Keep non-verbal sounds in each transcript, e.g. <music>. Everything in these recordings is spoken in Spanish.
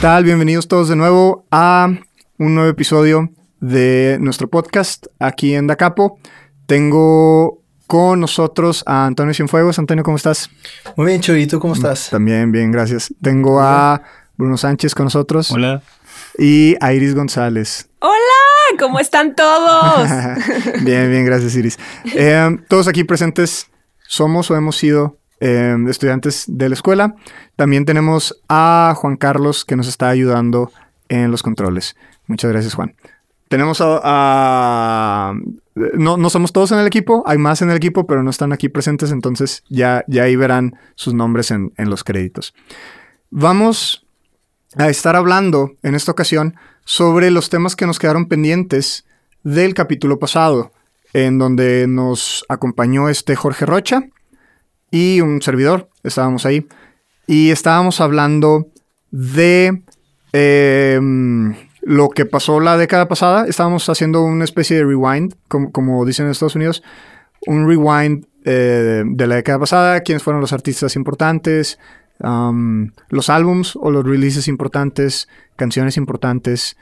¿Qué tal? Bienvenidos todos de nuevo a un nuevo episodio de nuestro podcast aquí en Dacapo. Tengo con nosotros a Antonio Cienfuegos. Antonio, ¿cómo estás? Muy bien, Chuy. ¿Y tú cómo estás? También, bien, gracias. Tengo a Bruno Sánchez con nosotros. Hola. Y a Iris González. Hola, ¿cómo están todos? <laughs> bien, bien, gracias Iris. Eh, todos aquí presentes somos o hemos sido eh, estudiantes de la escuela. También tenemos a Juan Carlos que nos está ayudando en los controles. Muchas gracias, Juan. Tenemos a... a- no, no somos todos en el equipo, hay más en el equipo, pero no están aquí presentes, entonces ya, ya ahí verán sus nombres en, en los créditos. Vamos a estar hablando en esta ocasión sobre los temas que nos quedaron pendientes del capítulo pasado, en donde nos acompañó este Jorge Rocha y un servidor, estábamos ahí, y estábamos hablando de em, lo que pasó la década pasada, estábamos haciendo una especie de rewind, como, como dicen en Estados Unidos, un rewind eh, de la década pasada, quiénes fueron los artistas importantes, um, los álbums o los releases importantes, canciones importantes,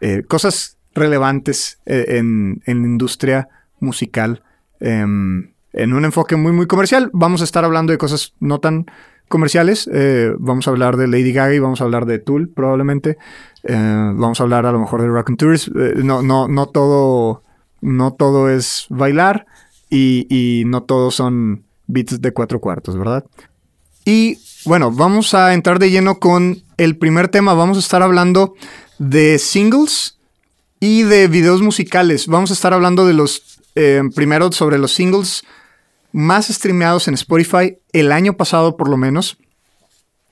eh, cosas relevantes eh, en, en la industria musical. em, en un enfoque muy, muy comercial. Vamos a estar hablando de cosas no tan comerciales. eh, vamos a hablar de Lady Gaga y vamos a hablar de Tool, probablemente. Eh, vamos a hablar a lo mejor de Rock and Tours. Eh, no, no, no todo. No todo es bailar. Y, no todos son beats de cuatro cuartos, ¿verdad? Y bueno, vamos a entrar de lleno con el primer tema. Vamos a estar hablando de singles y de videos musicales. Vamos a estar hablando de los, primero sobre los singles más streameados en Spotify el año pasado por lo menos.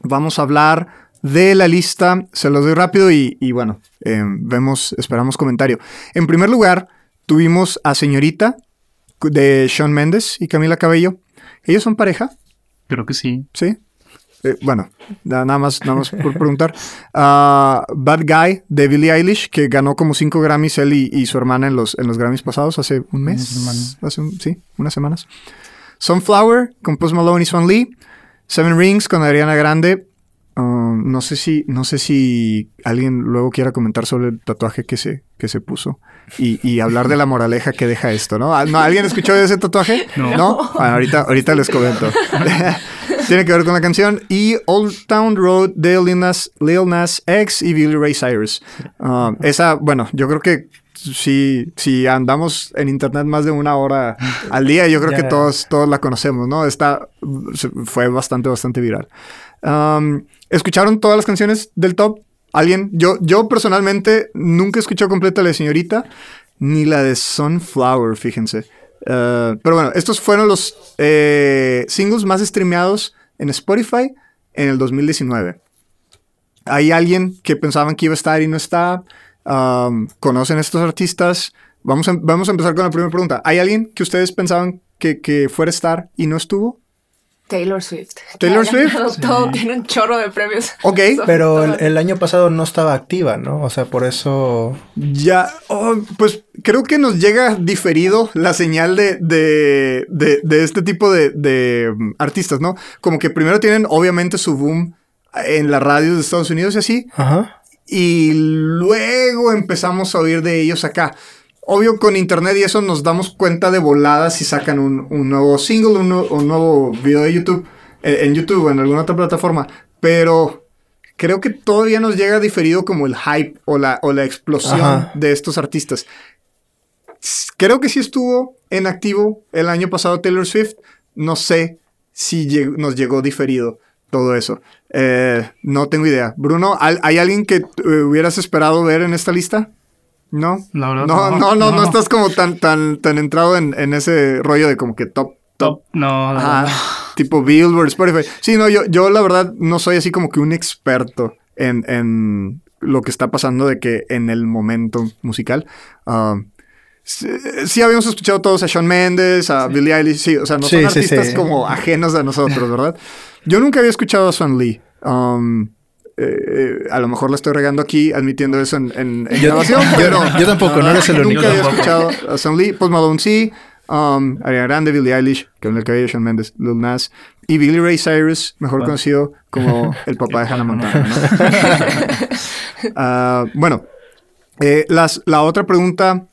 Vamos a hablar de la lista, se los doy rápido y, y bueno, eh, vemos, esperamos comentario. En primer lugar, tuvimos a Señorita de Sean Méndez y Camila Cabello. ¿Ellos son pareja? Creo que sí. ¿Sí? Eh, bueno, na- nada más, nada más por preguntar. <laughs> Ah, Bad Guy de Billie Eilish, que ganó como cinco Grammys él y, y su hermana en los, en los Grammys pasados, hace un mes. Hace un- sí, unas semanas. Sunflower con Post Malone y Swan Lee. Seven Rings con Adriana Grande. Ah, no sé si, no sé si alguien luego quiera comentar sobre el tatuaje que se, que se puso y, y hablar de la moraleja que deja esto, ¿no? Ah, ¿no? ¿Alguien escuchó de ese tatuaje? No. Bueno, ahorita, ahorita les comento. <laughs> Tiene que ver con la canción. Y Old Town Road de Lil Nas, Lil Nas X y Billy Ray Cyrus. Ah, esa, bueno, yo creo que si, si andamos en internet más de una hora al día, yo creo <laughs> que todos, todos la conocemos, ¿no? Esta fue bastante, bastante viral. Um, ¿Escucharon todas las canciones del top? ¿Alguien? Yo, yo personalmente nunca escuché completa la de Señorita ni la de Sunflower, fíjense. Uh, pero bueno, estos fueron los eh, singles más streameados en Spotify en el 2019. ¿Hay alguien que pensaban que iba a estar y no está? Um, ¿Conocen estos artistas? Vamos a, vamos a empezar con la primera pregunta. ¿Hay alguien que ustedes pensaban que, que fuera a estar y no estuvo? Taylor Swift. Taylor Swift. Todo, tiene un chorro de premios. <laughs> Ok, Pero el, el año pasado no estaba activa, ¿no? O sea, por eso... Ya, oh, pues creo que nos llega diferido la señal de, de, de- de este tipo de, de, mm, artistas, ¿no? Como que primero tienen obviamente su boom en las radios de Estados Unidos y así, Ajá. Y luego empezamos a oír de ellos acá. Obvio, con internet y eso nos damos cuenta de voladas si sacan un, un nuevo single, un, un nuevo video de YouTube, eh, en YouTube o en alguna otra plataforma, pero creo que todavía nos llega diferido como el hype o la, o la explosión Ajá. de estos artistas. Creo que sí estuvo en activo el año pasado Taylor Swift. No sé si lleg- nos llegó diferido todo eso. Eh, no tengo idea. Bruno, ¿hay, alguien que eh, hubieras esperado ver en esta lista? ¿No? La verdad, No, no, no, no, estás como tan, tan, tan entrado en, en ese rollo de como que top, top. Top. No, la Ajá, verdad. tipo Billboard, Spotify. Sí, no, yo, yo la verdad no soy así como que un experto en, en lo que está pasando de que en el momento musical. Ah, sí, sí habíamos escuchado todos a Shawn Mendes, a Billie Eilish, sí, o sea, no Sí, son sí, artistas sí. como ajenos a nosotros, ¿verdad? Yo nunca había escuchado a Swan Lee. Um, eh, eh, a lo mejor la estoy regando aquí admitiendo eso en, en- en Yo- grabación, yo- pero yo tampoco, no eres el único. Nunca había escuchado a Swan Lee, Post Malone sí, um, Ariana Grande, Billie Eilish, Camila Cabello, Shawn Mendes, Lil Nas y Billy Ray Cyrus, mejor conocido como el papá de Hannah Montana. ¿no? <laughs> Ah, bueno, eh, las, la otra pregunta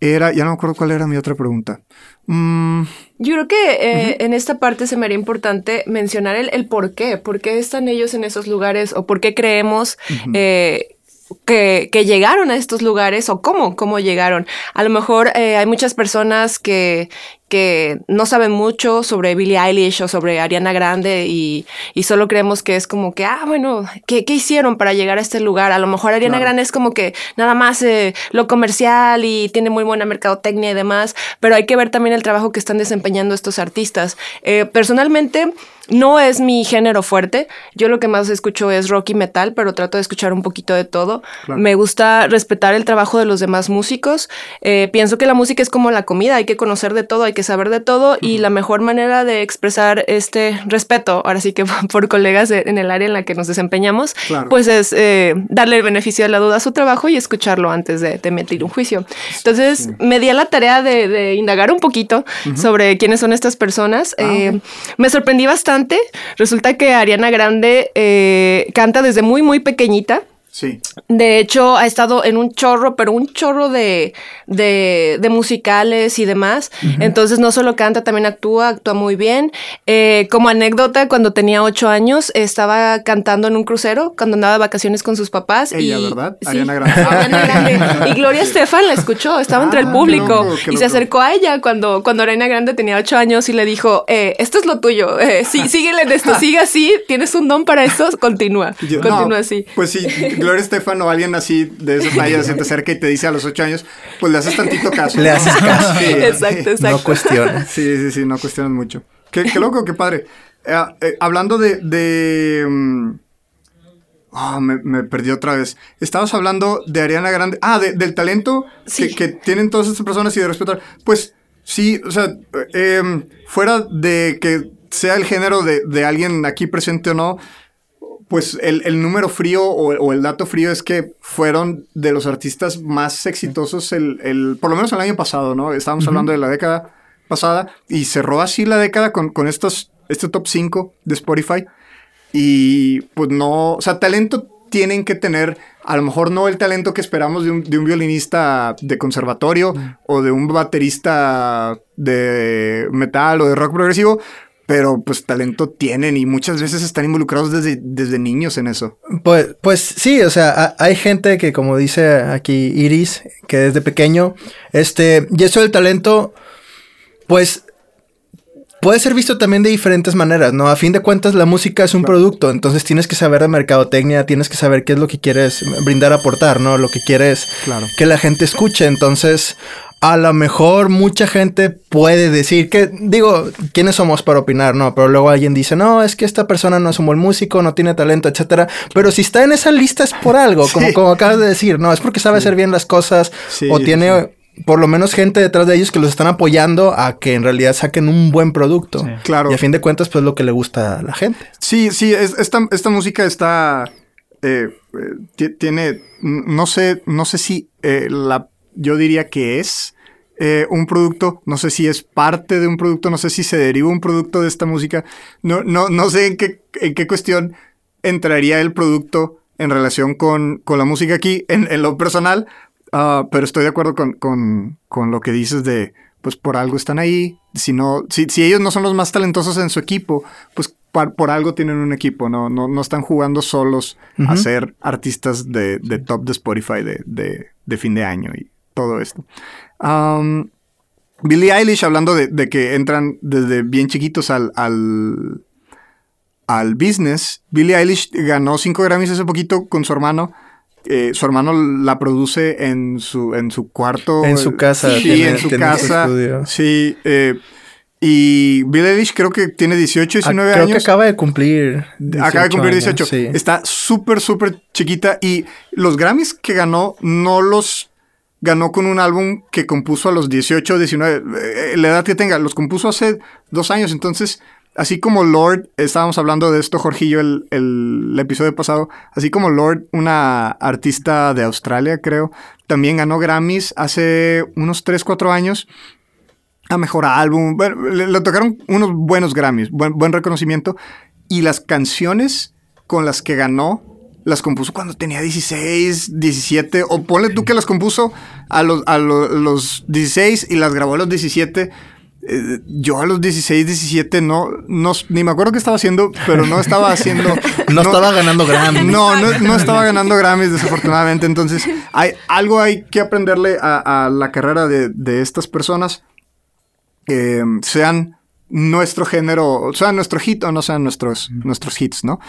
era, ya no me acuerdo cuál era mi otra pregunta. Mm, Yo creo que eh, en esta parte se me haría importante mencionar el, el por qué, por qué están ellos en esos lugares o por qué creemos eh, que, que llegaron a estos lugares o cómo, cómo llegaron. A lo mejor eh, hay muchas personas que, que no saben mucho sobre Billie Eilish o sobre Ariana Grande y, y solo creemos que es como que, ah, bueno, ¿qué, qué hicieron para llegar a este lugar? A lo mejor Ariana Claro. Grande es como que nada más eh, lo comercial y tiene muy buena mercadotecnia y demás, pero hay que ver también el trabajo que están desempeñando estos artistas. Eh, personalmente, no es mi género fuerte. Yo lo que más escucho es rock y metal, pero trato de escuchar un poquito de todo. Claro. Me gusta respetar el trabajo de los demás músicos. Eh, pienso que la música es como la comida, hay que conocer de todo, hay que saber de todo y la mejor manera de expresar este respeto, ahora sí que <laughs> por colegas de- en el área en la que nos desempeñamos, Claro. pues es eh, darle el beneficio de la duda a su trabajo y escucharlo antes de, de emitir un juicio. Entonces me di a la tarea de, de indagar un poquito sobre quiénes son estas personas. Ah, Eh, ok. me sorprendí bastante. Resulta que Ariana Grande eh, canta desde muy, muy pequeñita. Sí. De hecho, ha estado en un chorro, pero un chorro de, de, de musicales y demás. Entonces, no solo canta, también actúa, actúa muy bien. Eh, como anécdota, cuando tenía ocho años, estaba cantando en un crucero, cuando andaba de vacaciones con sus papás. Ella, y, ¿verdad? Sí, Ariana <laughs> Grande. Ariana Grande. Y Gloria Estefan la escuchó, estaba entre el Ah, público. loco, y se acercó a ella cuando, cuando Ariana Grande tenía ocho años y le dijo, eh, esto es lo tuyo, eh, sí, síguele en esto, sigue así, tienes un don para esto, continúa, Yo- continúa no, así. Pues si Gloria Estefan o alguien así de esa talla se te acerca y te dice a los ocho años, pues le haces tantito caso. Le ¿no? haces caso. <laughs> Sí, Exacto, exacto. No cuestiones. Sí, sí, sí, no cuestionan mucho. Qué, qué loco, qué padre. Eh, eh, hablando de... de mm, ah, me, me perdí otra vez. Estabas hablando de Ariana Grande. Ah, de- del talento Sí. que, que tienen todas estas personas y de respetar. Pues sí, o sea, eh, em, fuera de que sea el género de, de alguien aquí presente o no, pues el, el número frío o, o el dato frío es que fueron de los artistas más exitosos el, el- por lo menos el año pasado, ¿no? Estábamos hablando de la década pasada y cerró así la década con, con estos, este top 5 de Spotify. Y pues no, o sea, talento tienen que tener, a lo mejor no el talento que esperamos de un, de un violinista de conservatorio o de un baterista de metal o de rock progresivo, pero pues talento tienen y muchas veces están involucrados desde, desde niños en eso. Pues, pues sí, o sea, ha- hay gente que, como dice aquí Iris, que desde pequeño, este, y eso del talento, pues puede ser visto también de diferentes maneras, ¿no? A fin de cuentas, la música es un producto, entonces tienes que saber de mercadotecnia, tienes que saber qué es lo que quieres brindar, aportar, ¿no? Lo que quieres Claro. que la gente escuche, entonces... A lo mejor mucha gente puede decir que, digo, ¿quiénes somos para opinar? No, pero luego alguien dice, no, es que esta persona no es un buen músico, no tiene talento, etcétera. Pero si está en esa lista es por algo, como, Sí. como acabas de decir, no, es porque sabe hacer bien las cosas Sí, o sí, tiene por lo menos gente detrás de ellos que los están apoyando a que en realidad saquen un buen producto. Sí. Claro. Y a fin de cuentas, pues lo que le gusta a la gente. Sí, sí, es- esta, esta música está. eh, eh, ti- tiene. No sé, no sé si eh, la. Yo diría que es eh, un producto. No sé si es parte de un producto. No sé si se deriva un producto de esta música. No, no, no sé en qué, en qué cuestión entraría el producto en relación con, con la música aquí, en, en lo personal. ah, pero estoy de acuerdo con, con, con lo que dices de. Pues por algo están ahí. Si no, si, si ellos no son los más talentosos en su equipo, pues par- por algo tienen un equipo, no, no, no están jugando solos a ser artistas de, de top de Spotify de, de- de fin de año y todo esto. Um, Billie Eilish, hablando de, de que entran desde bien chiquitos al, al, al business, Billie Eilish ganó cinco Grammys hace poquito con su hermano. Eh, su hermano la produce en su, en su cuarto. En su casa, Sí, tiene- en su casa. estudio. Sí. eh, y Billie Eilish creo que tiene 18, 19 Ah, Creo años. que acaba de cumplir. Acaba de cumplir años, 18. sí. Está súper, súper chiquita. Y los Grammys que ganó, no los ganó con un álbum que compuso a los 18, 19, eh, la edad que tenga. Los compuso hace dos años. Entonces, así como Lord, estábamos hablando de esto, Jorgillo, el, el, el episodio pasado. Así como Lord, una artista de Australia, creo, también ganó Grammys hace unos 3, 4 años. a mejor álbum. Bueno, le, le tocaron unos buenos Grammys, buen, buen reconocimiento. Y las canciones con las que ganó las compuso cuando tenía 16, 17, o ponle tú que las compuso a los, a lo- los 16 y las grabó a los 17. Eh, yo a los 16, 17 no, no, ni me acuerdo qué estaba haciendo, pero no estaba haciendo... <laughs> No, estaba ganando Grammy. <laughs> No, no, no estaba ganando Grammys, desafortunadamente. Entonces, hay, algo hay que aprenderle a, a la carrera de, de estas personas. eh, sean nuestro género, sean nuestro hit o no sean nuestros, nuestros hits, ¿no?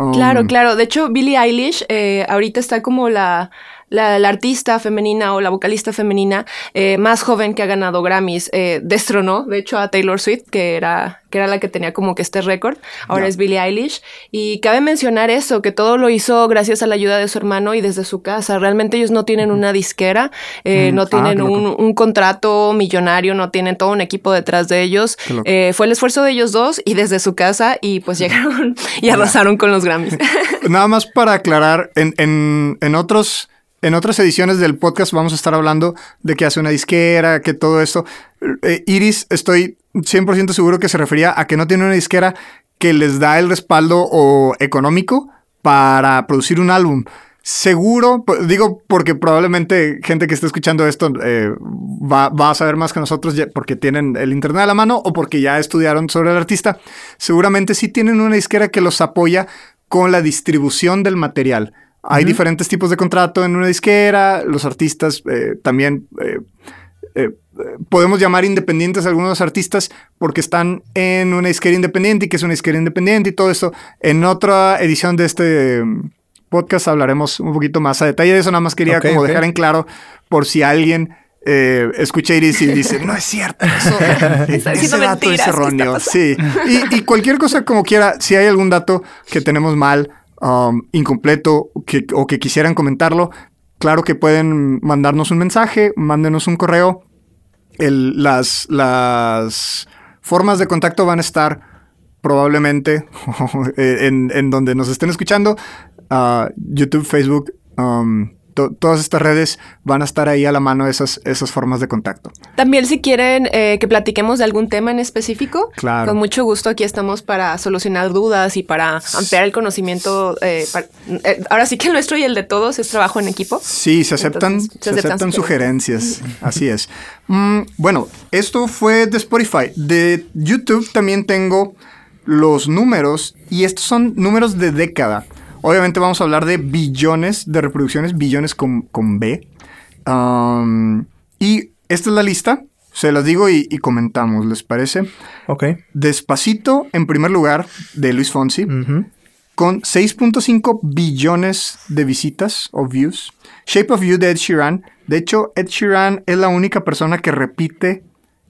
Um, Claro, claro. De hecho, Billie Eilish eh, ahorita está como la, la, la artista femenina o la vocalista femenina eh, más joven que ha ganado Grammys. Eh, destronó, de hecho, a Taylor Swift, que era, que era la que tenía como que este récord. Ahora es Billie Eilish. Y cabe mencionar eso, que todo lo hizo gracias a la ayuda de su hermano y desde su casa. Realmente ellos no tienen una disquera, eh, Mm, no ah, tienen un, un contrato millonario, no tienen todo un equipo detrás de ellos. Eh, fue el esfuerzo de ellos dos y desde su casa y pues llegaron <laughs> y arrasaron con los Grammys. <laughs> Nada más para aclarar, en, en, en otros... En otras ediciones del podcast vamos a estar hablando de que hace una disquera, que todo esto. Eh, Iris, estoy 100% seguro que se refería a que no tiene una disquera que les da el respaldo o económico para producir un álbum. Seguro, digo porque probablemente gente que esté escuchando esto eh, va, va a saber más que nosotros porque tienen el internet a la mano o porque ya estudiaron sobre el artista. Seguramente sí tienen una disquera que los apoya con la distribución del material. Hay diferentes tipos de contrato en una disquera, los artistas eh, también eh, eh, podemos llamar independientes a algunos artistas porque están en una disquera independiente y que es una disquera independiente y todo esto. En otra edición de este mm, podcast hablaremos un poquito más a detalle de eso. Nada más quería como dejar en claro por si alguien eh, escucha Iris y dice, no es cierto, eso, <laughs> ese dato es mentiras, ¿qué está erróneo. Sí, y, y cualquier cosa como quiera, si hay algún dato que tenemos mal, um, incompleto que- o que quisieran comentarlo, claro que pueden mandarnos un mensaje, mándenos un correo. El- las, las formas de contacto van a estar probablemente <laughs> en, en donde nos estén escuchando. ah, YouTube, Facebook, um, to- todas estas redes van a estar ahí a la mano esas, esas formas de contacto. También si quieren eh, que platiquemos de algún tema en específico, Claro. con mucho gusto aquí estamos para solucionar dudas y para ampliar el conocimiento. eh, para- eh, ahora sí que el nuestro y el de todos es trabajo en equipo. Sí, se aceptan, Entonces, se aceptan sugerencias. Así es. Mm, bueno, esto fue de Spotify. De YouTube también tengo los números y estos son números de década. Obviamente vamos a hablar de billones de reproducciones, billones con, con B. Um, y esta es la lista. Se las digo y, y comentamos, ¿les parece? Ok. Despacito, en primer lugar, de Luis Fonsi con 6.5 billones de visitas o views. Shape of You de Ed Sheeran. De hecho, Ed Sheeran es la única persona que repite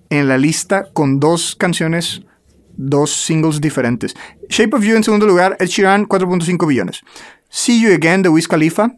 en la lista con dos canciones, dos singles diferentes. Shape of You en segundo lugar, Ed Sheeran 4.5 billones. See You Again de Wiz Khalifa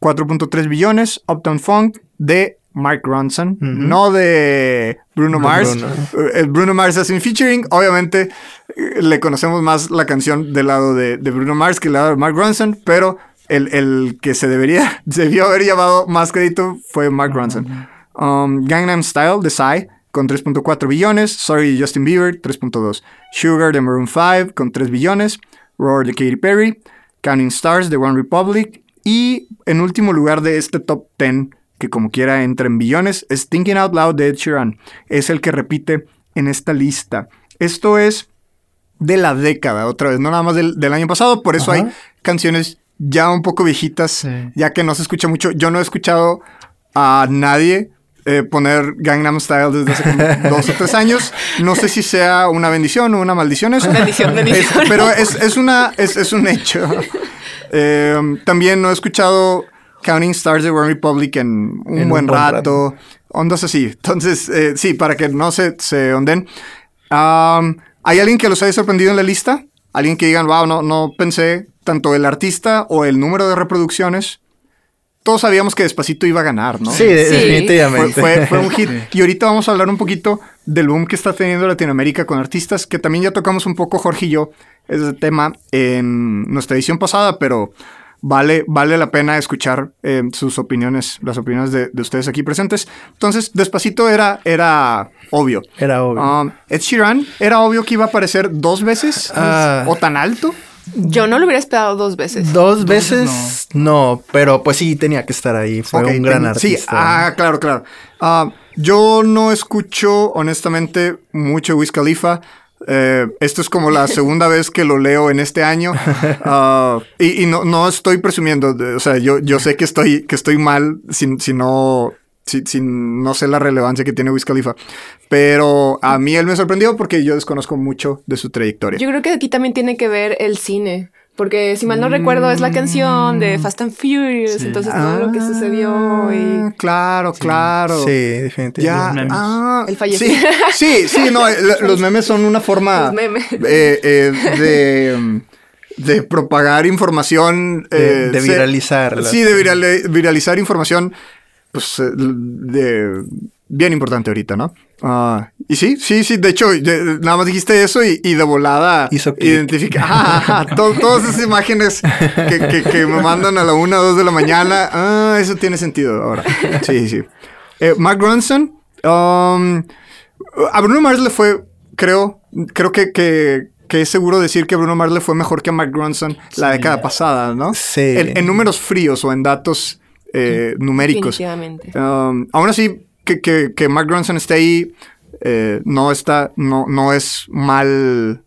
4.3 billones. Uptown Funk de Mark Ronson, no de Bruno No, Mars. Bruno. Eh, Bruno Mars hace un featuring. Obviamente eh, le conocemos más la canción del lado de, de Bruno Mars que del lado de Mark Ronson, pero el, el que se debería, <laughs> debió haber llevado más crédito fue Mark Ronson. Um, Gangnam Style de Psy con 3.4 billones. Sorry de Justin Bieber 3.2. Sugar de Maroon 5 con 3 billones. Roar de Katy Perry. Counting Stars de One Republic. Y en último lugar de este top 10, que como quiera entra en billones, es Thinking Out Loud de Ed Sheeran. Es el que repite en esta lista. Esto es de la década, otra vez, no nada más del, del año pasado, por eso Ajá. hay canciones ya un poco viejitas, Sí. ya que no se escucha mucho. Yo no he escuchado a nadie eh, poner Gangnam Style desde hace como <laughs> dos o tres años. No sé si sea una bendición o una maldición eso. Bendición, bendición. Es- pero es, es una, es, es un hecho. <laughs> Eh, también no he escuchado Counting Stars de One Republic en un En buen un buen rato. Ondas así. Entonces, eh, sí, para que no se, se onden. Am, ¿Hay alguien que los haya sorprendido en la lista? Alguien que digan, wow, no, no pensé tanto el artista o el número de reproducciones. Todos sabíamos que Despacito iba a ganar, ¿no? Sí, definitivamente. fue- fue un hit. <laughs> Y ahorita vamos a hablar un poquito del boom que está teniendo Latinoamérica con artistas, que también ya tocamos un poco Jorge y yo ese tema en nuestra edición pasada, pero vale, vale la pena escuchar eh, sus opiniones, las opiniones de, de, ustedes aquí presentes. Entonces, despacito era, era obvio. Era obvio. Um, Ed Sheeran, era obvio que iba a aparecer dos veces Ah. o tan alto. Yo no lo hubiera esperado dos veces. Dos veces no. pero pues sí tenía que estar ahí. Fue un gran ten- artista. Sí, ah, claro, claro. Ah, yo no escucho, honestamente, mucho Wiz Khalifa. Eh, esto es como la <laughs> segunda vez que lo leo en este año. <laughs> Ah, y y no, no estoy presumiendo. de- o sea, yo, yo sé que estoy, que estoy mal si, si no. Si, si no sé la relevancia que tiene Wiz Khalifa. Pero a mí él me sorprendió porque yo desconozco mucho de su trayectoria. Yo creo que aquí también tiene que ver el cine. Porque si mal no recuerdo es la canción de Fast and Furious. Sí. Entonces todo lo que sucedió Ah, y... Claro, claro. Sí, definitivamente. Ya, Los memes. ah, El fallecido. Sí, sí, sí, no, eh, lo- los memes son una forma <laughs> Los memes. eh, eh, de, mm, de propagar información. De- eh, de se- viralizar las- Sí, de virali- viralizar información, pues, eh, de, bien importante ahorita, ¿no? Ah, y sí, sí, sí, de hecho, de- nada más dijiste eso y, y de volada identifica <laughs> ah, to- todas esas imágenes que, que- que me mandan a la una o dos de la mañana. Ah, eso tiene sentido ahora. Sí, sí. Eh, Mark Ronson, um, a Bruno Mars le fue, creo, creo que, que, que es seguro decir que Bruno Mars le fue mejor que a Mark Ronson la década pasada, ¿no? Sí. En, en números fríos o en datos eh, numéricos. Definitivamente. Um, aún así, que, que, que Mark Ronson esté ahí eh, no está, no, no es mal.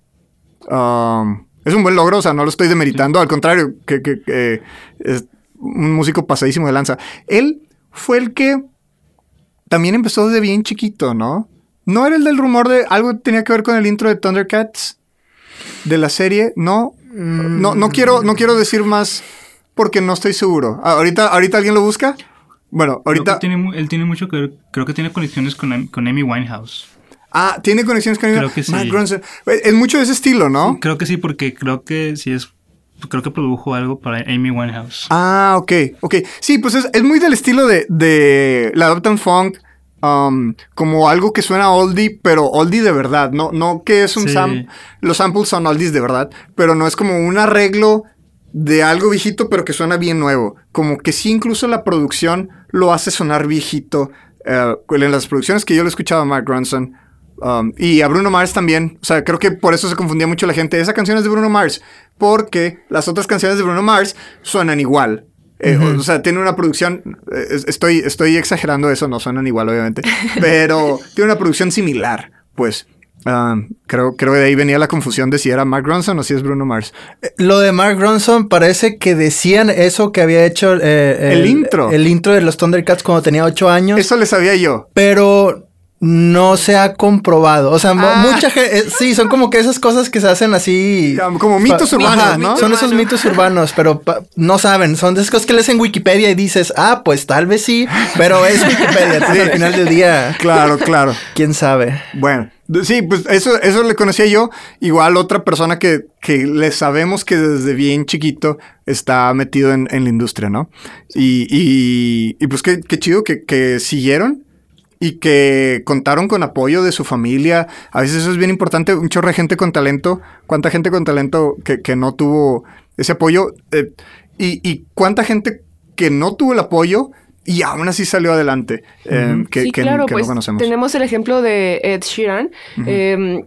um, es un buen logro, o sea, no lo estoy demeritando, al contrario, que, que- que es un músico pasadísimo de lanza. Él fue el que también empezó desde bien chiquito, ¿no? ¿No era el del rumor de algo que tenía que ver con el intro de Thundercats? De la serie, no. No, no quiero, no quiero decir más porque no estoy seguro. Ah, Ahorita, ahorita alguien lo busca. Bueno, Creo ahorita. tiene mu- él tiene mucho que ver, creo que tiene conexiones con, con Amy Winehouse. Ah, tiene conexiones con Creo que sí. Es mucho de ese estilo, ¿no? Creo que sí, porque creo que sí es, creo que produjo algo para Amy Winehouse. Ah, ok, ok. Sí, pues es, es muy del estilo de, de la Uptown Funk. um, como algo que suena oldie, pero oldie de verdad. No, no que es un Sí. sam. Los samples son oldies de verdad, pero no es como un arreglo de algo viejito, pero que suena bien nuevo. Como que sí, incluso la producción lo hace sonar viejito. Eh, en las producciones que yo le escuchaba a Mark Ronson. um, y a Bruno Mars también. O sea, creo que por eso se confundía mucho la gente. Esa canción es de Bruno Mars. Porque las otras canciones de Bruno Mars suenan igual. Eh, O sea, tiene una producción. eh, es- estoy, estoy exagerando eso, no suenan igual, obviamente. pero tiene una producción similar, pues. Um, creo, creo que de ahí venía la confusión de si era Mark Ronson o si es Bruno Mars. Lo de Mark Ronson parece que decían eso que había hecho eh, El intro. El intro de los Thundercats cuando tenía ocho años. Eso le sabía yo. pero no se ha comprobado. O sea, Ah. mucha gente. sí, son como que esas cosas que se hacen así. Como mitos urbanos, Ajá, ¿no? Son esos mitos urbanos, pero no saben. Son de esas cosas que lees en Wikipedia y dices, ah, pues tal vez sí, pero es Wikipedia. Entonces, al final del día, Claro, claro. quién sabe. Bueno, sí, pues eso, eso le conocía yo. Igual otra persona que, que le sabemos que desde bien chiquito está metido en, en la industria, ¿no? Y, y, y pues qué, qué chido que, que siguieron y que contaron con apoyo de su familia. A veces eso es bien importante. Un chorro de gente con talento. ¿Cuánta gente con talento que, que no tuvo ese apoyo? Eh, y, y cuánta gente que no tuvo el apoyo y aún así salió adelante. eh, que, sí, que- claro, que pues no conocemos. tenemos el ejemplo de Ed Sheeran. Eh,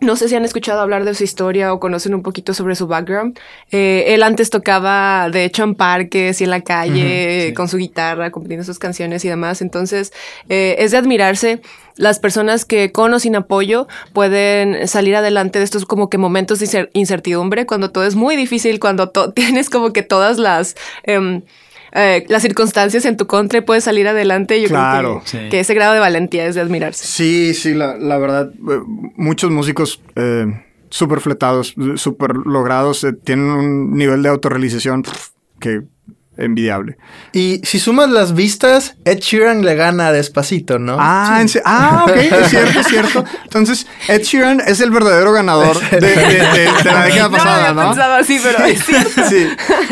no sé si han escuchado hablar de su historia o conocen un poquito sobre su background. Eh, él antes tocaba, de hecho, en parques y en la calle, sí. con su guitarra, componiendo sus canciones y demás. Entonces, eh, es de admirarse las personas que con o sin apoyo pueden salir adelante de estos como que momentos de incer- incertidumbre, cuando todo es muy difícil, cuando <laughs> tienes como que todas las... em, eh, las circunstancias en tu contra y puedes salir adelante. Yo Claro, creo que, sí. que ese grado de valentía es de admirarse. Sí, sí, la, la verdad, eh, muchos músicos eh, súper fletados, súper logrados, eh, tienen un nivel de autorrealización que envidiable. Y si sumas las vistas, Ed Sheeran le gana despacito, ¿no? Ah, en ah, ok, es cierto, es cierto. Entonces, Ed Sheeran es el verdadero ganador <laughs> de, de- de- de la década pasada, no pensado así, pero es cierto. Sí,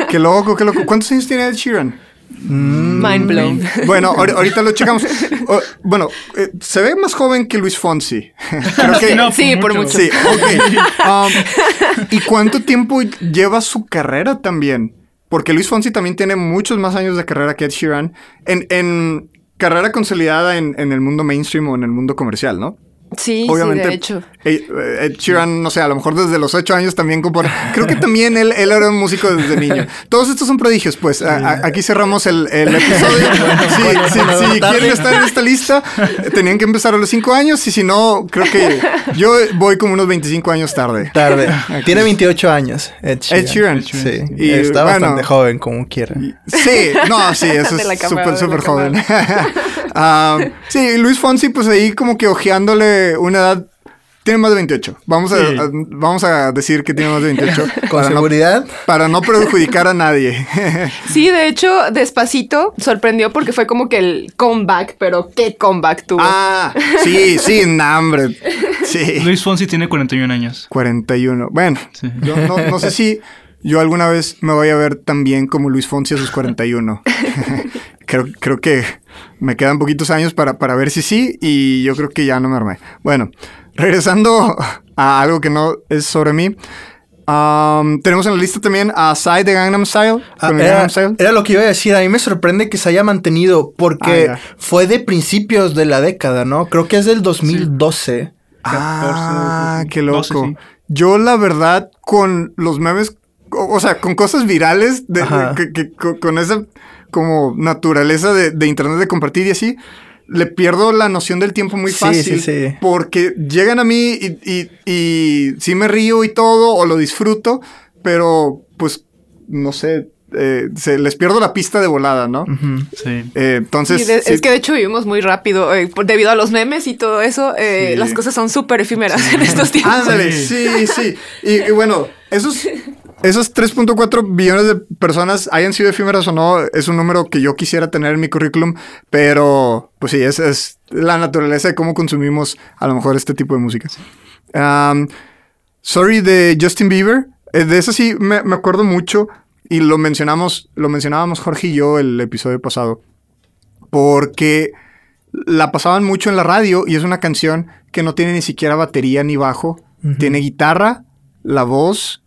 qué loco, qué loco. ¿Cuántos años tiene Ed Sheeran? Mind blown. Bueno, ahor- ahorita lo checamos. O- bueno, eh, se ve más joven que Luis Fonsi. <laughs> Creo que, No, Sí, por mucho. Sí, ok. Um, ¿Y cuánto tiempo lleva su carrera también? Porque Luis Fonsi también tiene muchos más años de carrera que Ed Sheeran en, en carrera consolidada en, en el mundo mainstream o en el mundo comercial, ¿no? Sí, Obviamente, sí, de hecho. eh, Ed Sheeran, no sé, a lo mejor desde los ocho años también compone. Creo que también él, él era un músico desde niño. Todos estos son prodigios, pues. A- a- aquí cerramos el, el episodio. <laughs> Sí, sí, si quieren estar en esta lista, eh, tenían que empezar a los cinco años y si no, creo que yo voy como unos 25 años tarde. Tarde. <laughs> Tiene 28 años. Ed Sheeran. Ed Sheeran. Sí. Y, Está bueno, bastante joven, como quiera. Sí, no, sí, eso <laughs> es súper, súper joven. Ah, sí, Luis Fonsi, pues ahí como que ojeándole una edad. Tiene más de 28. Vamos a, Sí. a- vamos a decir que tiene más de 28. <laughs> Con para no, seguridad. para no perjudicar a nadie. <laughs> Sí, de hecho, despacito sorprendió porque fue como que el comeback, pero ¿qué comeback tuvo? ah, sí, sí, <laughs> nah, hombre. Sí. Luis Fonsi tiene 41 años. 41. Bueno, Sí. yo no, no sé si yo alguna vez me voy a ver tan bien como Luis Fonsi a sus 41. creo, creo que me quedan poquitos años para, para ver si sí y yo creo que ya no me armé. Bueno, regresando <laughs> a algo que no es sobre mí. um, tenemos en la lista también a Psy de Gangnam Style. Ah, con el era, Gangnam Style. era lo que iba a decir. A mí me sorprende que se haya mantenido porque Ah, fue de principios de la década, ¿no? Creo que es del 2012. Ah, 14, qué 12, loco. sí. Yo, la verdad, con los memes, o, o sea, con cosas virales, de, que- que- co- con esa como naturaleza de, de internet de compartir y así, le pierdo la noción del tiempo muy Sí, fácil. sí, sí. Porque llegan a mí y, y, y sí me río y todo, o lo disfruto, pero pues, no sé, eh, se, les pierdo la pista de volada, ¿no? Ujú. Sí. Eh, entonces, Sí, de- sí- Es que de hecho vivimos muy rápido eh, por- debido a los memes y todo eso. eh, Sí. Las cosas son súper efímeras en estos tiempos. Ándale, sí, sí. Y, y bueno, esos, <laughs> esos 3.4 billones de personas, hayan sido efímeras o no, es un número que yo quisiera tener en mi currículum, pero pues sí, esa es la naturaleza de cómo consumimos a lo mejor este tipo de música. Um, Sorry de Justin Bieber, eh, de eso sí me, me acuerdo mucho y lo mencionamos, lo mencionábamos Jorge y yo el episodio pasado, porque la pasaban mucho en la radio y es una canción que no tiene ni siquiera batería ni bajo. Tiene guitarra, la voz,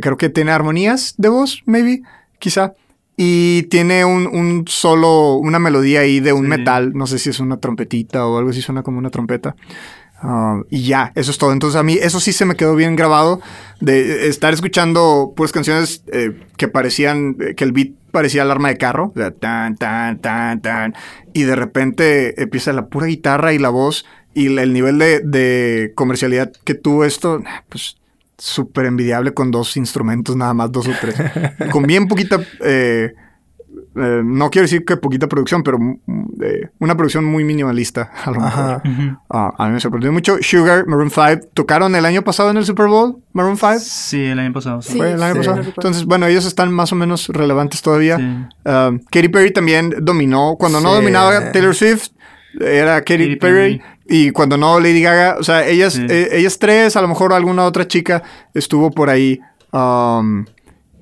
creo que tiene armonías de voz, maybe, quizá. Y tiene un, un solo, una melodía ahí de un Sí. metal, no sé si es una trompetita o algo así, suena como una trompeta. Ah, y ya, eso es todo. Entonces a mí eso sí se me quedó bien grabado de estar escuchando pues canciones eh, que parecían, eh, que el beat parecía alarma de carro, o sea, tan, tan, tan, tan, y de repente empieza la pura guitarra y la voz y el nivel de, de comercialidad que tuvo esto, pues súper envidiable con dos instrumentos nada más, dos o tres, <laughs> con bien poquita... eh, eh, no quiero decir que poquita producción, pero mm, eh, una producción muy minimalista, a lo mejor. Ah, a mí me sorprendió mucho. Sugar, Maroon 5, tocaron el año pasado en el Super Bowl, Maroon 5. Sí, el año pasado. sí. Fue el año sí. pasado. Entonces, bueno, ellos están más o menos relevantes todavía. Sí. Um, Katy Perry también dominó. Cuando no dominaba Taylor Swift, era Katy, Katy Perry. Perry. Y cuando no Lady Gaga, o sea, ellas, Sí. eh, ellas tres, a lo mejor alguna otra chica estuvo por ahí um,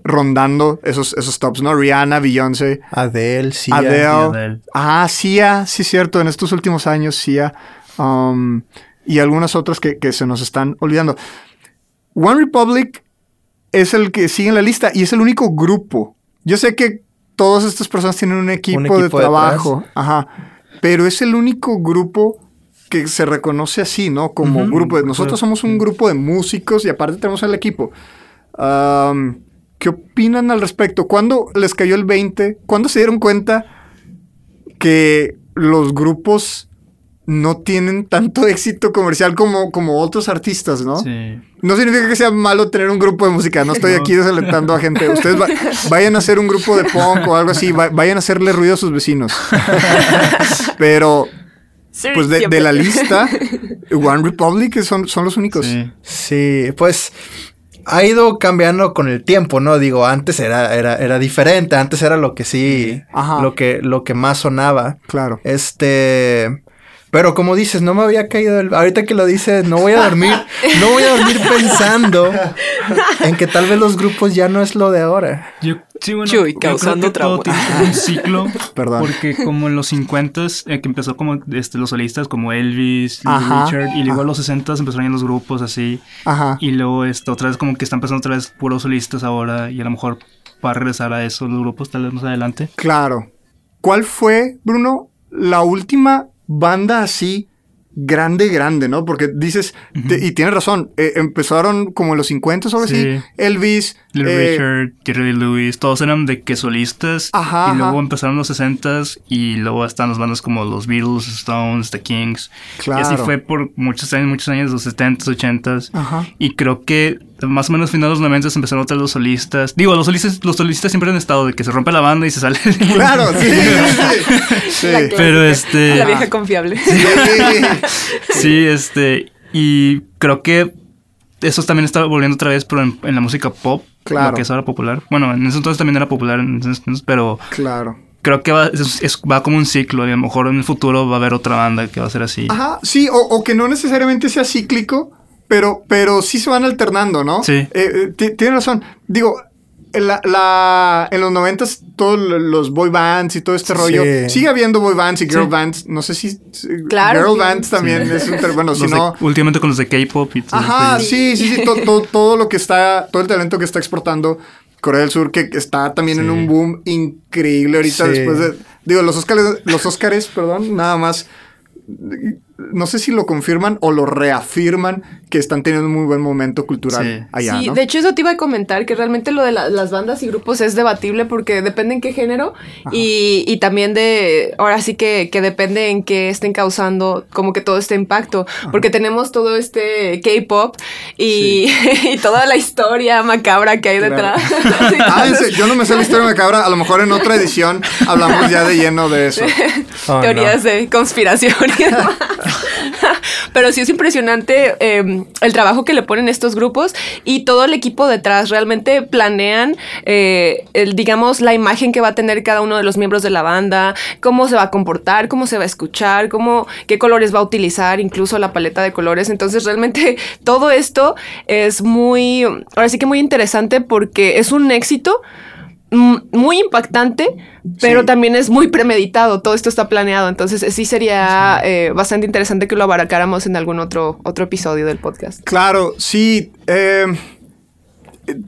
rondando esos, esos tops, ¿no? Rihanna, Beyoncé. Adele, sí. Adele. Adele. Ah, Sia, sí, cierto. En estos últimos años, Sia. um, y algunas otras que, que se nos están olvidando. One Republic es el que sigue en la lista y es el único grupo. Yo sé que todas estas personas tienen un equipo, de equipo trabajo. Ajá. Pero es el único grupo que se reconoce así, ¿no? Como grupo. Nosotros somos un grupo de músicos y aparte tenemos el equipo. Um, ¿Qué opinan al respecto? ¿Cuándo les cayó el 20? ¿Cuándo se dieron cuenta que los grupos no tienen tanto <laughs> éxito comercial como, como otros artistas, ¿no? Sí. No significa que sea malo tener un grupo de música. No estoy <laughs> aquí desalentando a gente. Ustedes va- <laughs> vayan a hacer un grupo de punk o algo así. va- vayan a hacerle ruido a sus vecinos. Pero, Sí, pues de, la lista, <laughs> One Republic son, son los únicos. Sí. Sí, pues ha ido cambiando con el tiempo, ¿no? Digo, antes era, era, era diferente, antes era lo que sí, Ajá. lo que, lo que más sonaba. Claro. Este, pero como dices, no me había caído el, ahorita que lo dices, no voy a dormir, no voy a dormir pensando <laughs> en que tal vez los grupos ya no es lo de ahora. Yo, sí, bueno, Chuy, yo creo causando que todo trauma. un ciclo. <laughs> Perdón. Porque como en los 50 eh, que empezó como este, los solistas como Elvis, Ajá, Richard, y luego en los 60 empezaron ya los grupos así. Ajá. Y luego este, otra vez como que están empezando otra vez puros solistas ahora y a lo mejor va a regresar a eso los grupos tal vez más adelante. Claro. ¿Cuál fue, Bruno, la última banda así grande, grande, ¿no? Porque dices, te- y tienes razón, eh, empezaron como en los 50 o algo Sí. así, Elvis, Little eh, Richard, Jerry Lee Lewis, todos eran de que solistas. Ajá, y luego ajá. empezaron los 60s y luego están las bandas como los Beatles, Stones, The Kings. Y así Claro. fue por muchos años, muchos años, los 70s, 80s. Ajá. Y creo que más o menos finales de los 90 empezaron otra vez los solistas. Digo, los solistas, los solistas siempre han estado de que se rompe la banda y se sale. <laughs> Claro, sí, sí, sí. La Sí. Pero este- La vieja confiable. Sí, este. Y creo que eso también está volviendo otra vez, pero en, en la música pop. Claro. Lo que es ahora popular. Bueno, en ese entonces también era popular, en ese entonces, pero Claro. creo que va, es- es- va como un ciclo. Y a lo mejor en el futuro va a haber otra banda que va a ser así. Ajá, sí, o, o que no necesariamente sea cíclico, pero, pero sí se van alternando, ¿no? Sí. Eh, eh, ti- tienes razón. Digo, en, la, la- en los noventas todos los boy bands y todo este Sí. rollo. Sigue habiendo boy bands y girl Sí. bands. No sé si... Claro Girl bands también es un... ter- Bueno, si de- no... últimamente con los de K-pop y todo Ajá, eso. sí, sí, sí. to- to- todo lo que está... Todo el talento que está exportando Corea del Sur, que está también en un boom increíble ahorita Sí. después de... Digo, los Óscares, los Óscares, perdón, nada más no sé si lo confirman o lo reafirman que están teniendo un muy buen momento cultural Sí. allá, sí, ¿no? de hecho eso te iba a comentar, que realmente lo de la- las bandas y grupos es debatible porque depende en qué género y, y también de, ahora sí que, que depende en qué estén causando como que todo este impacto, porque tenemos todo este K-Pop y, <laughs> y toda la historia macabra que hay Claro. <laughs> detrás. Ah, yo no me sé la historia macabra. A lo mejor en otra edición hablamos ya de lleno de eso. <laughs> Oh, teorías de conspiración y demás. <laughs> Pero sí es impresionante eh, el trabajo que le ponen estos grupos y todo el equipo detrás. Realmente planean, eh, el, digamos, la imagen que va a tener cada uno de los miembros de la banda, cómo se va a comportar, cómo se va a escuchar, cómo, qué colores va a utilizar, incluso la paleta de colores. Entonces, realmente <laughs> todo esto es muy, ahora sí que muy interesante porque es un éxito muy impactante, pero Sí. también es muy premeditado. Todo esto está planeado. Entonces, eh, sí sería eh, bastante interesante que lo abarcáramos en algún otro, otro episodio del podcast. Claro, sí. eh,